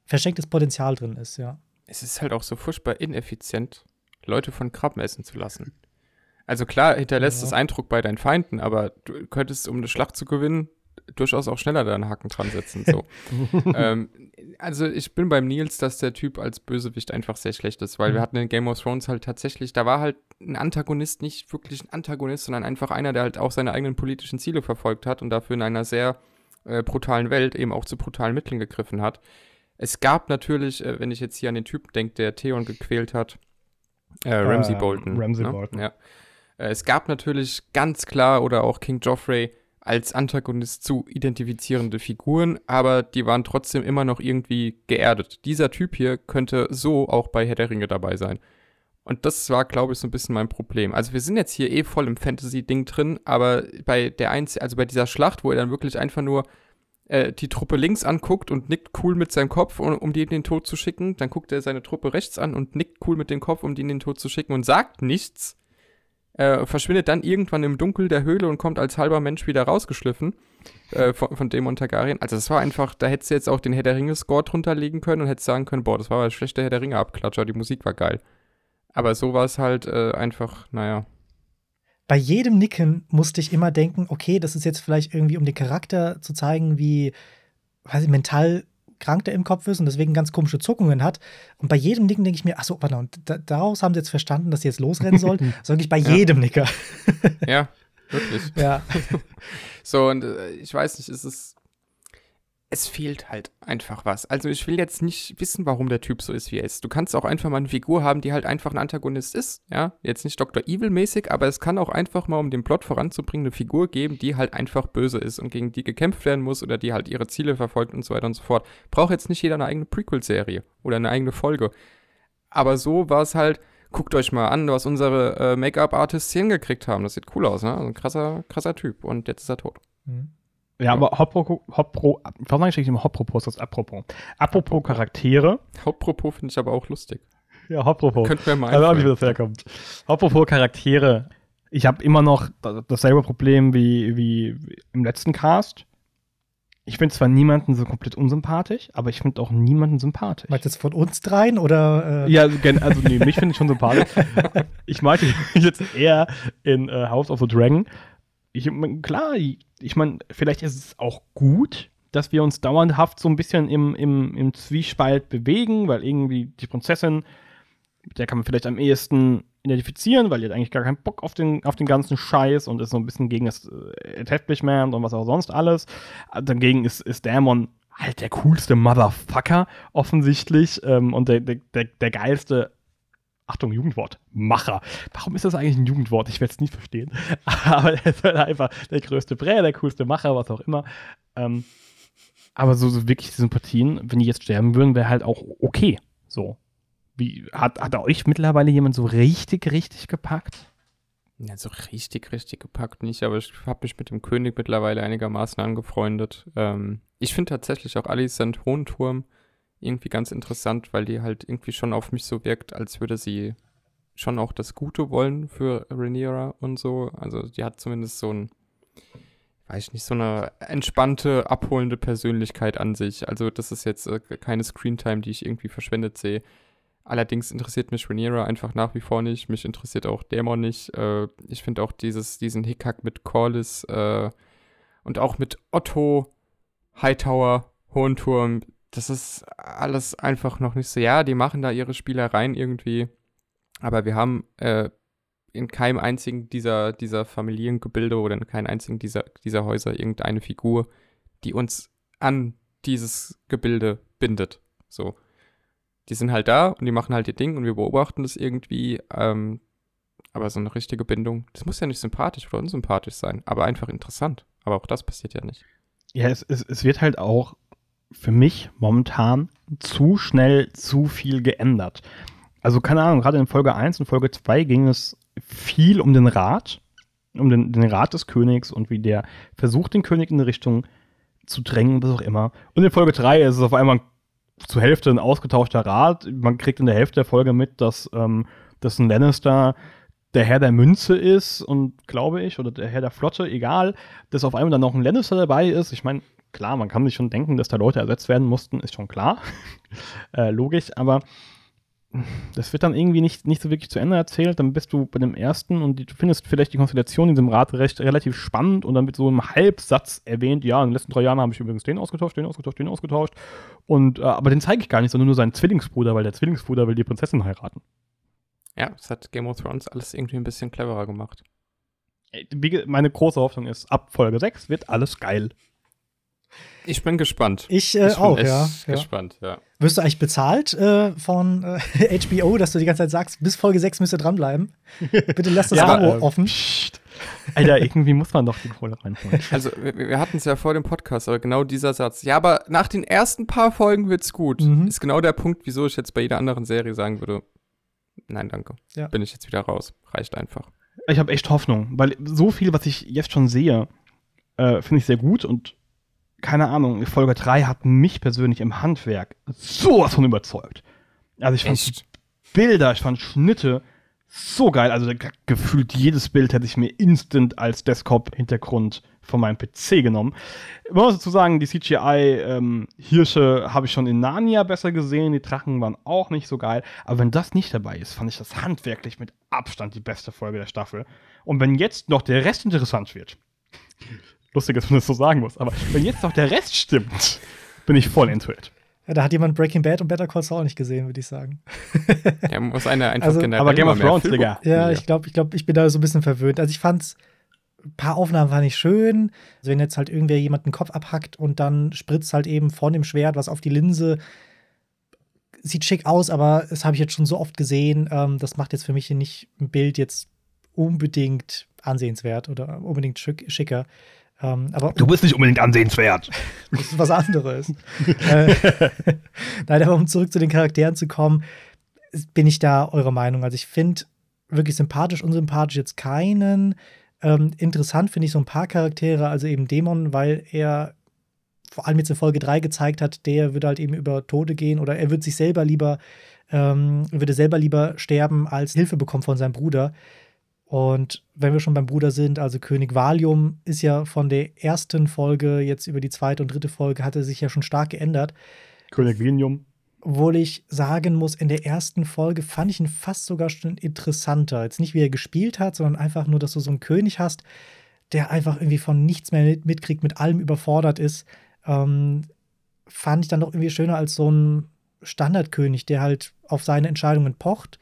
verschenktes Potenzial drin ist, ja. Es ist halt auch so furchtbar ineffizient Leute von Krabben essen zu lassen. Also klar hinterlässt es ja. Eindruck bei deinen Feinden, aber du könntest, um eine Schlacht zu gewinnen, durchaus auch schneller deinen Haken dran setzen. So. ähm, also ich bin beim Nils, dass der Typ als Bösewicht einfach sehr schlecht ist, weil mhm. wir hatten in Game of Thrones halt tatsächlich, da war halt ein Antagonist nicht wirklich ein Antagonist, sondern einfach einer, der halt auch seine eigenen politischen Ziele verfolgt hat und dafür in einer sehr äh, brutalen Welt eben auch zu brutalen Mitteln gegriffen hat. Es gab natürlich, äh, wenn ich jetzt hier an den Typ denke, der Theon gequält hat, äh, Ramsey äh, Bolton. Ramsey ne? Bolton. Ja. Äh, es gab natürlich ganz klar oder auch King Joffrey als Antagonist zu identifizierende Figuren, aber die waren trotzdem immer noch irgendwie geerdet. Dieser Typ hier könnte so auch bei Herr der Ringe dabei sein. Und das war, glaube ich, so ein bisschen mein Problem. Also wir sind jetzt hier eh voll im Fantasy-Ding drin, aber bei der Einz also bei dieser Schlacht, wo er dann wirklich einfach nur äh, die Truppe links anguckt und nickt cool mit seinem Kopf, um, um die in den Tod zu schicken. Dann guckt er seine Truppe rechts an und nickt cool mit dem Kopf, um die in den Tod zu schicken und sagt nichts. Äh, verschwindet dann irgendwann im Dunkel der Höhle und kommt als halber Mensch wieder rausgeschliffen äh, von, von Dämon Targaryen. Also das war einfach, da hättest du jetzt auch den Herr der Ringe-Score drunter legen können und hättest sagen können, boah, das war ein schlechter Herr der Ringe-Abklatscher, die Musik war geil. Aber so war es halt äh, einfach, naja, bei jedem Nicken musste ich immer denken, okay, das ist jetzt vielleicht irgendwie, um den Charakter zu zeigen, wie, weiß ich, mental krank der im Kopf ist und deswegen ganz komische Zuckungen hat. Und bei jedem Nicken denke ich mir, ach so, warte, und da, daraus haben sie jetzt verstanden, dass sie jetzt losrennen sollen. Sag ich bei ja. jedem Nicker. ja. Wirklich. Ja. So, und äh, ich weiß nicht, ist. Es fehlt halt einfach was. Also ich will jetzt nicht wissen, warum der Typ so ist, wie er ist. Du kannst auch einfach mal eine Figur haben, die halt einfach ein Antagonist ist, ja. Jetzt nicht Dr. Evil-mäßig, aber es kann auch einfach mal, um den Plot voranzubringen, eine Figur geben, die halt einfach böse ist und gegen die gekämpft werden muss oder die halt ihre Ziele verfolgt und so weiter und so fort. Braucht jetzt nicht jeder eine eigene Prequel-Serie oder eine eigene Folge. Aber so war es halt, guckt euch mal an, was unsere äh, Make-up-Artists hingekriegt haben. Das sieht cool aus, ne? Also ein krasser, krasser Typ. Und jetzt ist er tot. Mhm. Ja, aber Hopro, Hopro, warum sage ich immer Hopropos, das ist apropos. Apropos Charaktere. Hauptpropos finde ich aber auch lustig. Ja, Hopropos. Könnte mir mal Also auch nicht, wie das herkommt. Apropos Charaktere. Ich habe immer noch da- dasselbe Problem wie, wie im letzten Cast. Ich finde zwar niemanden so komplett unsympathisch, aber ich finde auch niemanden sympathisch. Meinst du jetzt von uns dreien oder? Äh, Ja, also, also nee, mich finde ich schon sympathisch. ich meinte jetzt eher in äh, House of the Dragon. Ich, klar, ich, meine, vielleicht ist es auch gut, dass wir uns dauerhaft so ein bisschen im, im, im Zwiespalt bewegen, weil irgendwie die Prinzessin, mit der kann man vielleicht am ehesten identifizieren, weil die hat eigentlich gar keinen Bock auf den, auf den ganzen Scheiß und ist so ein bisschen gegen das äh, Establishment und was auch sonst alles. Dagegen ist, ist Dämon halt der coolste Motherfucker offensichtlich ähm, und der, der, der, der geilste Achtung, Jugendwort. Macher. Warum ist das eigentlich ein Jugendwort? Ich werde es nie verstehen. Aber er ist halt einfach der größte Brä, der coolste Macher, was auch immer. Ähm, aber so, so wirklich die Sympathien, wenn die jetzt sterben würden, wäre halt auch okay. So. Wie, hat, hat euch mittlerweile jemand so richtig, richtig gepackt? Ja, so richtig, richtig gepackt nicht, aber ich habe mich mit dem König mittlerweile einigermaßen angefreundet. Ähm, ich finde tatsächlich auch Alicent Hohenturm irgendwie ganz interessant, weil die halt irgendwie schon auf mich so wirkt, als würde sie schon auch das Gute wollen für Rhaenyra und so. Also die hat zumindest so ein, weiß ich nicht, so eine entspannte, abholende Persönlichkeit an sich. Also das ist jetzt äh, keine Screentime, die ich irgendwie verschwendet sehe. Allerdings interessiert mich Rhaenyra einfach nach wie vor nicht. Mich interessiert auch Dämon nicht. Äh, ich finde auch dieses, diesen Hickhack mit Corlys äh, und auch mit Otto, Hightower, Hohenturm, das ist alles einfach noch nicht so. Ja, die machen da ihre Spielereien irgendwie. Aber wir haben äh, in keinem einzigen dieser, dieser Familiengebilde oder in keinem einzigen dieser, dieser Häuser irgendeine Figur, die uns an dieses Gebilde bindet. So die sind halt da und die machen halt ihr Ding und wir beobachten das irgendwie. Ähm, aber so eine richtige Bindung, das muss ja nicht sympathisch oder unsympathisch sein, aber einfach interessant. Aber auch das passiert ja nicht. Ja, es, es, es wird halt auch für mich momentan zu schnell zu viel geändert. Also keine Ahnung, gerade in Folge 1 und Folge 2 ging es viel um den Rat, um den, den Rat des Königs und wie der versucht, den König in eine Richtung zu drängen, was auch immer. Und in Folge 3 ist es auf einmal zur Hälfte ein ausgetauschter Rat. Man kriegt in der Hälfte der Folge mit, dass, ähm, dass ein Lannister der Herr der Münze ist und glaube ich, oder der Herr der Flotte, egal, dass auf einmal dann noch ein Lannister dabei ist. Ich meine, klar, man kann sich schon denken, dass da Leute ersetzt werden mussten, ist schon klar. äh, logisch, aber das wird dann irgendwie nicht, nicht so wirklich zu Ende erzählt. Dann bist du bei dem ersten und du findest vielleicht die Konstellation in diesem Rat recht, relativ spannend und dann wird so im Halbsatz erwähnt, ja, in den letzten drei Jahren habe ich übrigens den ausgetauscht, den ausgetauscht, den ausgetauscht. Und, äh, aber den zeige ich gar nicht, sondern nur seinen Zwillingsbruder, weil der Zwillingsbruder will die Prinzessin heiraten. Ja, das hat Game of Thrones alles irgendwie ein bisschen cleverer gemacht. Meine große Hoffnung ist, ab Folge 6 wird alles geil. Ich bin gespannt. Ich, äh, ich bin auch, echt ja. ja. gespannt, ja. Wirst du eigentlich bezahlt äh, von äh, HBO, dass du die ganze Zeit sagst, bis Folge 6 müsst ihr dranbleiben? Bitte lass das Ja, Abo äh, offen. Psst. Alter, irgendwie muss man doch die Kohle reinholen. Also, wir, wir hatten es ja vor dem Podcast, aber genau dieser Satz. Ja, aber nach den ersten paar Folgen wird's gut. Mhm. Ist genau der Punkt, wieso ich jetzt bei jeder anderen Serie sagen würde, nein, danke. Ja. Bin ich jetzt wieder raus. Reicht einfach. Ich habe echt Hoffnung, weil so viel, was ich jetzt schon sehe, äh, finde ich sehr gut und keine Ahnung, Folge 3 hat mich persönlich im Handwerk sowas von überzeugt. Also ich fand Echt? Bilder, ich fand Schnitte so geil. Also ge- gefühlt jedes Bild hätte ich mir instant als Desktop-Hintergrund von meinem PC genommen. Man muss dazu sagen, die CGI-Hirsche habe ich schon in Narnia besser gesehen, die Drachen waren auch nicht so geil. Aber wenn das nicht dabei ist, fand ich das handwerklich mit Abstand die beste Folge der Staffel. Und wenn jetzt noch der Rest interessant wird, lustig, dass man das so sagen muss, aber wenn jetzt noch der Rest stimmt, bin ich voll into it. Ja, da hat jemand Breaking Bad und Better Call Saul nicht gesehen, würde ich sagen. Ja, muss einer einfach Also- generell aber Game of Thrones, Digga. Ja, ich glaube, ich, glaub, ich bin da so ein bisschen verwöhnt. Also ich fand's ein paar Aufnahmen fand ich schön. Also wenn jetzt halt irgendwer jemanden den Kopf abhackt und dann spritzt halt eben von dem Schwert was auf die Linse. Sieht schick aus, aber das habe ich jetzt schon so oft gesehen. Ähm, das macht jetzt für mich nicht ein Bild jetzt unbedingt ansehenswert oder unbedingt schick, schicker. Ähm, aber du bist nicht unbedingt ansehenswert. das ist was anderes. äh, Nein, aber um zurück zu den Charakteren zu kommen, bin ich da eurer Meinung. Also ich finde wirklich sympathisch, unsympathisch jetzt keinen. Ähm, interessant finde ich so ein paar Charaktere, also eben Dämon, weil er vor allem jetzt in Folge 3 gezeigt hat, der würde halt eben über Tode gehen oder er würde sich selber lieber, ähm, würde selber lieber sterben, als Hilfe bekommen von seinem Bruder. Und wenn wir schon beim Bruder sind, also König Valium ist ja von der ersten Folge jetzt über die zweite und dritte Folge hat er sich ja schon stark geändert. König Valium. Obwohl ich sagen muss, in der ersten Folge fand ich ihn fast sogar schon interessanter. Jetzt nicht, wie er gespielt hat, sondern einfach nur, dass du so einen König hast, der einfach irgendwie von nichts mehr mitkriegt, mit allem überfordert ist. Ähm, fand ich dann doch irgendwie schöner als so ein Standardkönig, der halt auf seine Entscheidungen pocht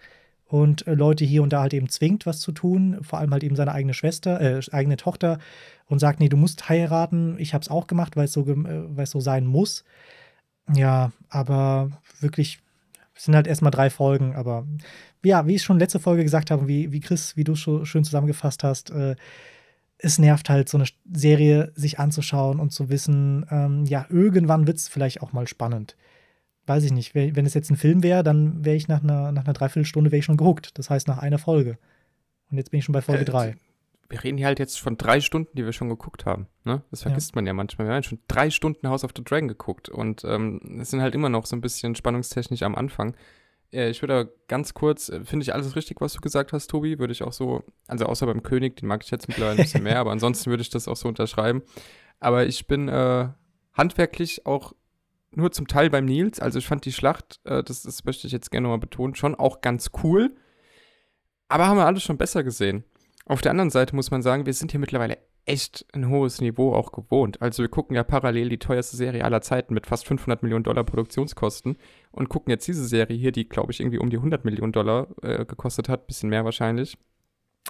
und äh, Leute hier und da halt eben zwingt, was zu tun, vor allem halt eben seine eigene Schwester, äh, eigene Tochter und sagt, nee, du musst heiraten. Ich habe es auch gemacht, weil es so, äh, so sein muss. Ja, aber wirklich, es sind halt erstmal drei Folgen, aber ja, wie ich schon letzte Folge gesagt habe, wie, wie Chris, wie du schon schön zusammengefasst hast, äh, es nervt halt, so eine Serie sich anzuschauen und zu wissen, ähm, ja, irgendwann wird es vielleicht auch mal spannend weiß ich nicht, wenn es jetzt ein Film wäre, dann wäre ich nach einer, nach einer Dreiviertelstunde wäre ich schon gehuckt. Das heißt, nach einer Folge. Und jetzt bin ich schon bei Folge 3. Äh, wir reden hier halt jetzt von drei Stunden, die wir schon geguckt haben. Ne? Das vergisst ja. man ja manchmal. Wir haben schon drei Stunden House of the Dragon geguckt und ähm, es sind halt immer noch so ein bisschen spannungstechnisch am Anfang. Äh, ich würde ganz kurz, äh, finde ich alles richtig, was du gesagt hast, Tobi, würde ich auch so, also außer beim König, den mag ich jetzt mittlerweile ein bisschen mehr, aber ansonsten würde ich das auch so unterschreiben. Aber ich bin äh, handwerklich auch nur zum Teil beim Nils. Also ich fand die Schlacht, äh, das, das möchte ich jetzt gerne nochmal betonen, schon auch ganz cool. Aber haben wir alles schon besser gesehen. Auf der anderen Seite muss man sagen, wir sind hier mittlerweile echt ein hohes Niveau auch gewohnt. Also wir gucken ja parallel die teuerste Serie aller Zeiten mit fast 500 Millionen Dollar Produktionskosten und gucken jetzt diese Serie hier, die glaube ich irgendwie um die 100 Millionen Dollar äh, gekostet hat, bisschen mehr wahrscheinlich.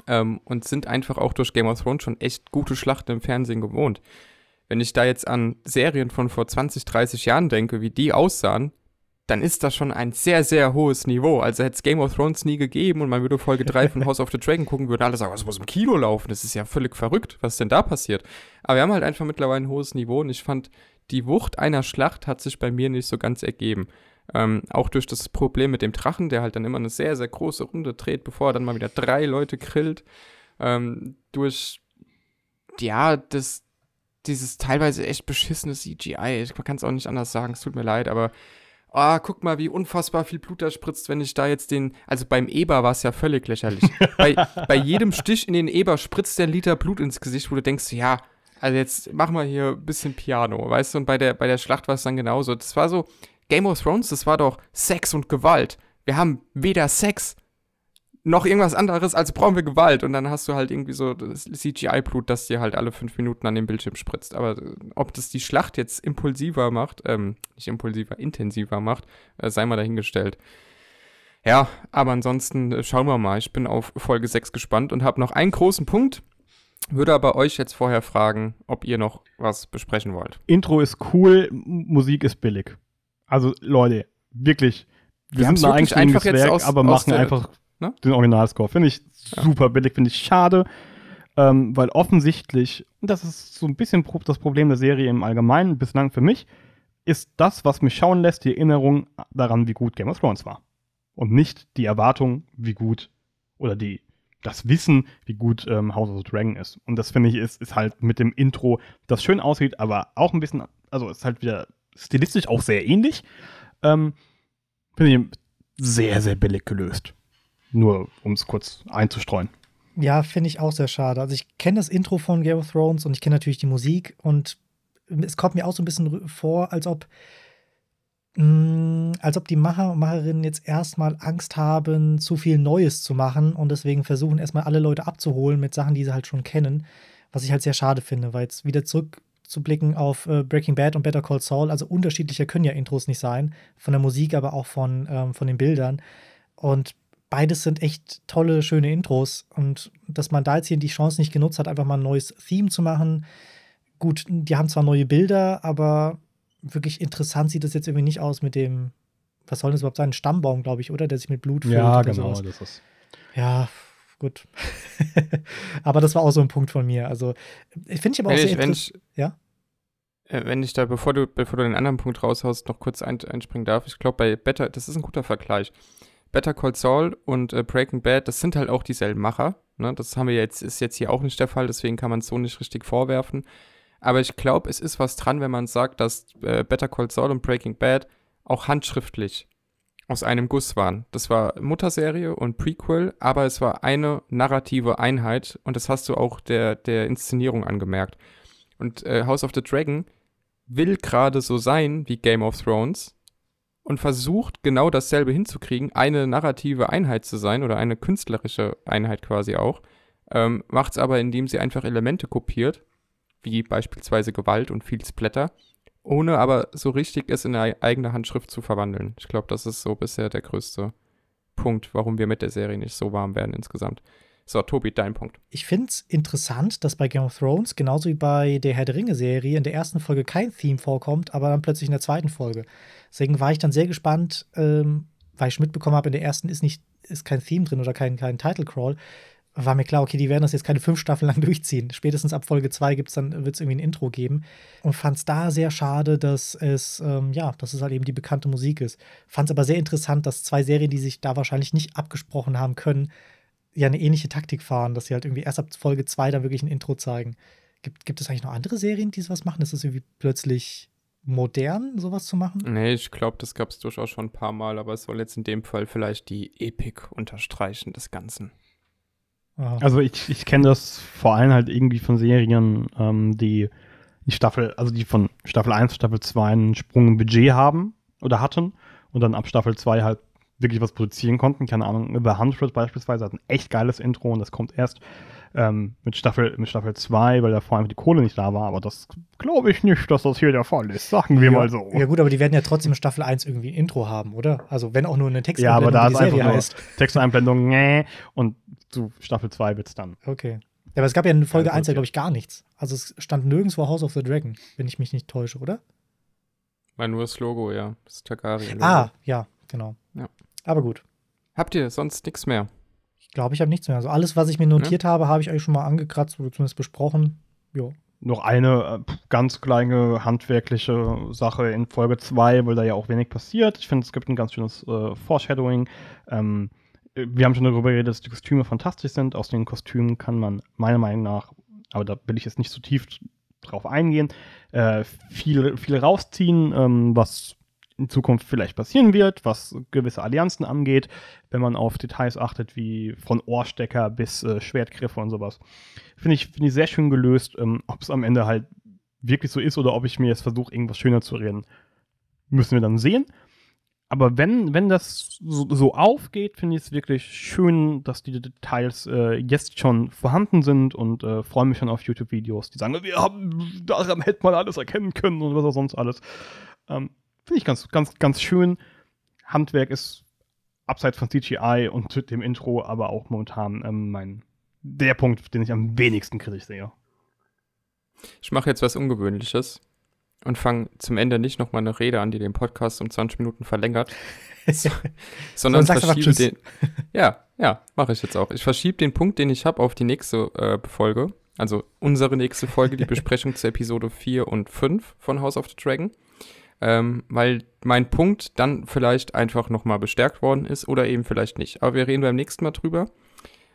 Ähm, und sind einfach auch durch Game of Thrones schon echt gute Schlachten im Fernsehen gewohnt. Wenn ich da jetzt an Serien von vor 20, 30 Jahren denke, wie die aussahen, dann ist das schon ein sehr, sehr hohes Niveau. Also hätte es Game of Thrones nie gegeben und man würde Folge 3 von House of the Dragon gucken, würden alle sagen, was muss im Kino laufen? Das ist ja völlig verrückt. Was denn da passiert? Aber wir haben halt einfach mittlerweile ein hohes Niveau und ich fand, die Wucht einer Schlacht hat sich bei mir nicht so ganz ergeben. Ähm, auch durch das Problem mit dem Drachen, der halt dann immer eine sehr, sehr große Runde dreht, bevor er dann mal wieder drei Leute grillt. Ähm, durch, ja, das, dieses teilweise echt beschissene CGI. Ich, man kann es auch nicht anders sagen, es tut mir leid, aber oh, guck mal, wie unfassbar viel Blut da spritzt, wenn ich da jetzt den. Also beim Eber war es ja völlig lächerlich. bei, bei jedem Stich in den Eber spritzt der Liter Blut ins Gesicht, wo du denkst, ja, also jetzt machen wir hier ein bisschen Piano, weißt du? Und bei der, bei der Schlacht war es dann genauso. Das war so, Game of Thrones, das war doch Sex und Gewalt. Wir haben weder Sex noch irgendwas anderes, als brauchen wir Gewalt. Und dann hast du halt irgendwie so das CGI-Blut, das dir halt alle fünf Minuten an den Bildschirm spritzt. Aber äh, ob das die Schlacht jetzt impulsiver macht, ähm, nicht impulsiver, intensiver macht, äh, sei mal dahingestellt. Ja, aber ansonsten äh, schauen wir mal. Ich bin auf Folge 6 gespannt und habe noch einen großen Punkt. Würde aber euch jetzt vorher fragen, ob ihr noch was besprechen wollt. Intro ist cool, Musik ist billig. Also Leute, wirklich. Wir, wir sind eigentlich einfach jetzt Werk, aus, aber machen einfach Ne? Den Originalscore. Finde ich ja. super billig, finde ich schade, ähm, weil offensichtlich, und das ist so ein bisschen das Problem der Serie im Allgemeinen, bislang für mich, ist das, was mich schauen lässt, die Erinnerung daran, wie gut Game of Thrones war. Und nicht die Erwartung, wie gut, oder die, das Wissen, wie gut ähm, House of the Dragon ist. Und das finde ich, ist, ist halt mit dem Intro, das schön aussieht, aber auch ein bisschen, also ist halt wieder stilistisch auch sehr ähnlich. Ähm, finde ich sehr, sehr billig gelöst. Nur um es kurz einzustreuen. Ja, finde ich auch sehr schade. Also ich kenne das Intro von Game of Thrones und ich kenne natürlich die Musik und es kommt mir auch so ein bisschen vor, als ob mh, mm, als ob die Macher und Macherinnen jetzt erstmal Angst haben, zu viel Neues zu machen und deswegen versuchen erstmal alle Leute abzuholen mit Sachen, die sie halt schon kennen, was ich halt sehr schade finde, weil jetzt wieder zurückzublicken auf äh, Breaking Bad und Better Call Saul, also unterschiedlicher können ja Intros nicht sein, von der Musik, aber auch von, ähm, von den Bildern und beides sind echt tolle, schöne Intros. Und dass man da jetzt hier die Chance nicht genutzt hat, einfach mal ein neues Theme zu machen. Gut, die haben zwar neue Bilder, aber wirklich interessant sieht das jetzt irgendwie nicht aus mit dem, was soll das überhaupt sein? Ein Stammbaum, glaube ich, oder? Der sich mit Blut füllt. Ja, oder genau, sowas. das ist. Ja, gut. aber das war auch so ein Punkt von mir. Also, finde ich aber auch Wenn sehr ich, wenn interessant. ich, Ja? äh, wenn ich da, bevor du, bevor du den anderen Punkt raushaust, noch kurz ein, einspringen darf, ich glaube, bei Better, das ist ein guter Vergleich. Better Call Saul und äh, Breaking Bad, das sind halt auch dieselben Macher. Ne? Das haben wir jetzt, ist jetzt hier auch nicht der Fall, deswegen kann man es so nicht richtig vorwerfen. Aber ich glaube, es ist was dran, wenn man sagt, dass äh, Better Call Saul und Breaking Bad auch handschriftlich aus einem Guss waren. Das war Mutterserie und Prequel, aber es war eine narrative Einheit und das hast du auch der, der Inszenierung angemerkt. Und äh, House of the Dragon will gerade so sein wie Game of Thrones und versucht genau dasselbe hinzukriegen, eine narrative Einheit zu sein oder eine künstlerische Einheit quasi auch, ähm, macht es aber, indem sie einfach Elemente kopiert, wie beispielsweise Gewalt und viel Splatter, ohne aber so richtig es in eine eigene Handschrift zu verwandeln. Ich glaube, das ist so bisher der größte Punkt, warum wir mit der Serie nicht so warm werden insgesamt. So, Tobi, dein Punkt. Ich finde es interessant, dass bei Game of Thrones, genauso wie bei der Herr der Ringe-Serie, in der ersten Folge kein Theme vorkommt, aber dann plötzlich in der zweiten Folge. Deswegen war ich dann sehr gespannt, ähm, weil ich mitbekommen habe, in der ersten ist nicht, ist kein Theme drin oder kein, kein Title Crawl. War mir klar, okay, die werden das jetzt keine fünf Staffeln lang durchziehen. Spätestens ab Folge 2 gibt's dann, wird es irgendwie ein Intro geben. Und fand es da sehr schade, dass es, ähm, ja, dass es halt eben die bekannte Musik ist. Fand es aber sehr interessant, dass zwei Serien, die sich da wahrscheinlich nicht abgesprochen haben können, ja eine ähnliche Taktik fahren, dass sie halt irgendwie erst ab Folge 2 dann wirklich ein Intro zeigen. Gibt, gibt es eigentlich noch andere Serien, die sowas machen? Ist es irgendwie plötzlich modern, sowas zu machen? Nee, ich glaube, das gab es durchaus schon ein paar Mal, aber es soll jetzt in dem Fall vielleicht die Epik unterstreichen des Ganzen. Aha. Also ich, ich kenne das vor allem halt irgendwie von Serien, ähm, die die Staffel, also die von Staffel 1, Staffel 2 einen Sprung im Budget haben oder hatten und dann ab Staffel 2 halt wirklich was produzieren konnten. Keine Ahnung, The 100 beispielsweise hat ein echt geiles Intro und das kommt erst ähm, mit, Staffel, mit Staffel 2, weil da vor allem die Kohle nicht da war. Aber das glaube ich nicht, dass das hier der Fall ist. Sagen wir ja, mal so. Ja, gut, aber die werden ja trotzdem in Staffel 1 irgendwie ein Intro haben, oder? Also, wenn auch nur eine Ja, aber Texteinblendung, da die einfach Serie nur heißt. Texteinblendung, nee, und zu Staffel 2 wird's dann. Okay. Ja, aber es gab ja in Folge Ja, 1 ja, glaube ich, gar nichts. Also, es stand nirgendwo House of the Dragon, wenn ich mich nicht täusche, oder? War nur das Logo, ja. Das Targaryen. Ah, ja, genau. Ja. Aber gut. Habt ihr sonst nichts mehr? Ich glaube, ich habe nichts mehr. Also, alles, was ich mir notiert habe, habe ich euch schon mal angekratzt oder zumindest besprochen. Jo. noch eine äh, ganz kleine handwerkliche Sache in Folge 2, weil da ja auch wenig passiert. Ich finde, es gibt ein ganz schönes äh, Foreshadowing. Ähm, äh, wir haben schon darüber geredet, dass die Kostüme fantastisch sind. Aus den Kostümen kann man meiner Meinung nach, aber da will ich jetzt nicht zu tief drauf eingehen, äh, viel, viel rausziehen, ähm, was in Zukunft vielleicht passieren wird, was gewisse Allianzen angeht, wenn man auf Details achtet, wie von Ohrstecker bis äh, Schwertgriffe und sowas. Finde ich, finde ich sehr schön gelöst. Ähm, ob es am Ende halt wirklich so ist oder ob ich mir jetzt versuche, irgendwas schöner zu reden, müssen wir dann sehen. Aber wenn, wenn das so, so aufgeht, finde ich es wirklich schön, dass die Details äh, jetzt schon vorhanden sind und äh, freue mich schon auf YouTube-Videos, die sagen, wir haben, daran hätte man alles erkennen können und was auch sonst alles. Ähm, finde ich ganz, ganz, ganz schön. Handwerk ist abseits von CGI und dem Intro, aber auch momentan ähm, mein der Punkt, den ich am wenigsten kritisch sehe. Ich mache jetzt was Ungewöhnliches und fange zum Ende nicht nochmal eine Rede an, die den Podcast um 20 Minuten verlängert, so, sondern verschiebe den. Ja, ja, mache ich jetzt auch. Ich verschiebe den Punkt, den ich habe, auf die nächste äh, Folge. Also unsere nächste Folge, die Besprechung zu Episode 4 und 5 von House of the Dragon. Ähm, weil mein Punkt dann vielleicht einfach nochmal bestärkt worden ist oder eben vielleicht nicht. Aber wir reden beim nächsten Mal drüber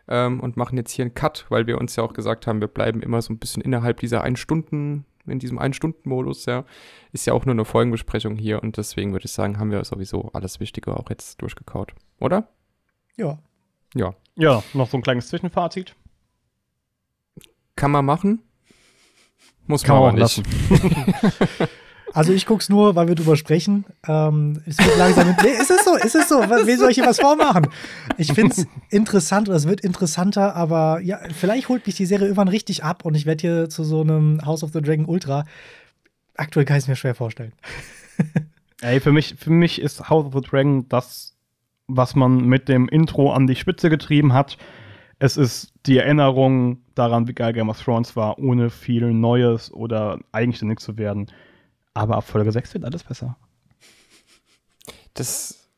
ähm, und machen jetzt hier einen Cut, weil wir uns ja auch gesagt haben, wir bleiben immer so ein bisschen innerhalb dieser ein Stunden, in diesem Ein-Stunden-Modus, ja. Ist ja auch nur eine Folgenbesprechung hier und deswegen würde ich sagen, haben wir sowieso alles Wichtige auch jetzt durchgekaut. Oder? Ja. Ja. Ja, noch so ein kleines Zwischenfazit. Kann man machen. Muss Kann man aber auch nicht. Also ich guck's nur, weil wir drüber sprechen. Ähm, es wird langsam. nee, ist es so? Ist es so? Wie soll ich hier was vormachen? Ich find's interessant oder es wird interessanter, aber ja, vielleicht holt mich die Serie irgendwann richtig ab und ich werde hier zu so einem House of the Dragon Ultra. Aktuell kann ich es mir schwer vorstellen. Ey, für mich, für mich ist House of the Dragon das, was man mit dem Intro an die Spitze getrieben hat. Es ist die Erinnerung daran, wie geil Game of Thrones war, ohne viel Neues oder eigenständig zu werden. Aber ab Folge 6 wird alles besser. Das,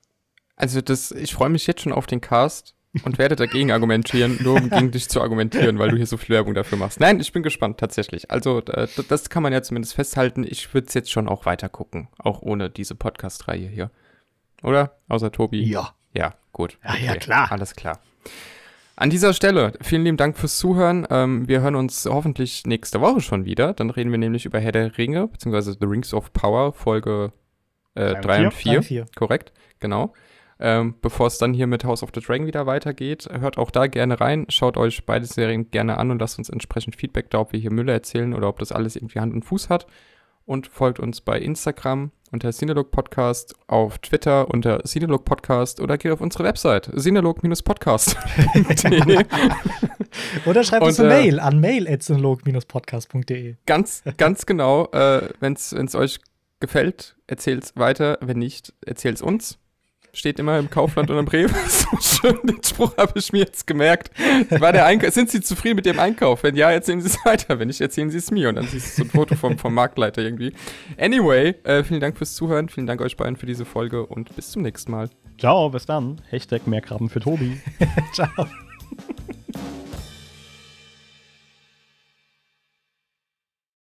also das, ich freue mich jetzt schon auf den Cast und werde dagegen argumentieren, nur um gegen dich zu argumentieren, weil du hier so viel Werbung dafür machst. Nein, ich bin gespannt, tatsächlich. Also, äh, das kann man ja zumindest festhalten. Ich würde es jetzt schon auch weiter gucken, auch ohne diese Podcast-Reihe hier. Oder? Außer Tobi? Ja. Ja, gut. Ja, ja, klar. Alles klar. An dieser Stelle, vielen lieben Dank fürs Zuhören. Ähm, wir hören uns hoffentlich nächste Woche schon wieder. Dann reden wir nämlich über Herr der Ringe, beziehungsweise The Rings of Power, Folge 3 äh, und 4. Korrekt, genau. Ähm, Bevor es dann hier mit House of the Dragon wieder weitergeht, hört auch da gerne rein, schaut euch beide Serien gerne an und lasst uns entsprechend Feedback da, ob wir hier Mülle erzählen oder ob das alles irgendwie Hand und Fuß hat. Und folgt uns bei Instagram unter Cinelog Podcast, auf Twitter unter Cinelog Podcast oder geht auf unsere Website cinelog-podcast. oder schreibt uns eine äh, Mail an mail.cinelog-podcast.de. Ganz, ganz genau. Äh, Wenn es euch gefällt, erzählt es weiter. Wenn nicht, erzählt es uns steht immer im Kaufland und am Rewe. so schön, den Spruch habe ich mir jetzt gemerkt. War der Einkauf, sind Sie zufrieden mit dem Einkauf? Wenn ja, erzählen Sie es weiter. Wenn nicht, erzählen Sie es mir. Und dann siehst du so ein Foto vom, vom Marktleiter irgendwie. Anyway, äh, vielen Dank fürs Zuhören. Vielen Dank euch beiden für diese Folge und bis zum nächsten Mal. Ciao, bis dann. Hashtag mehr Krabben für Tobi. Ciao.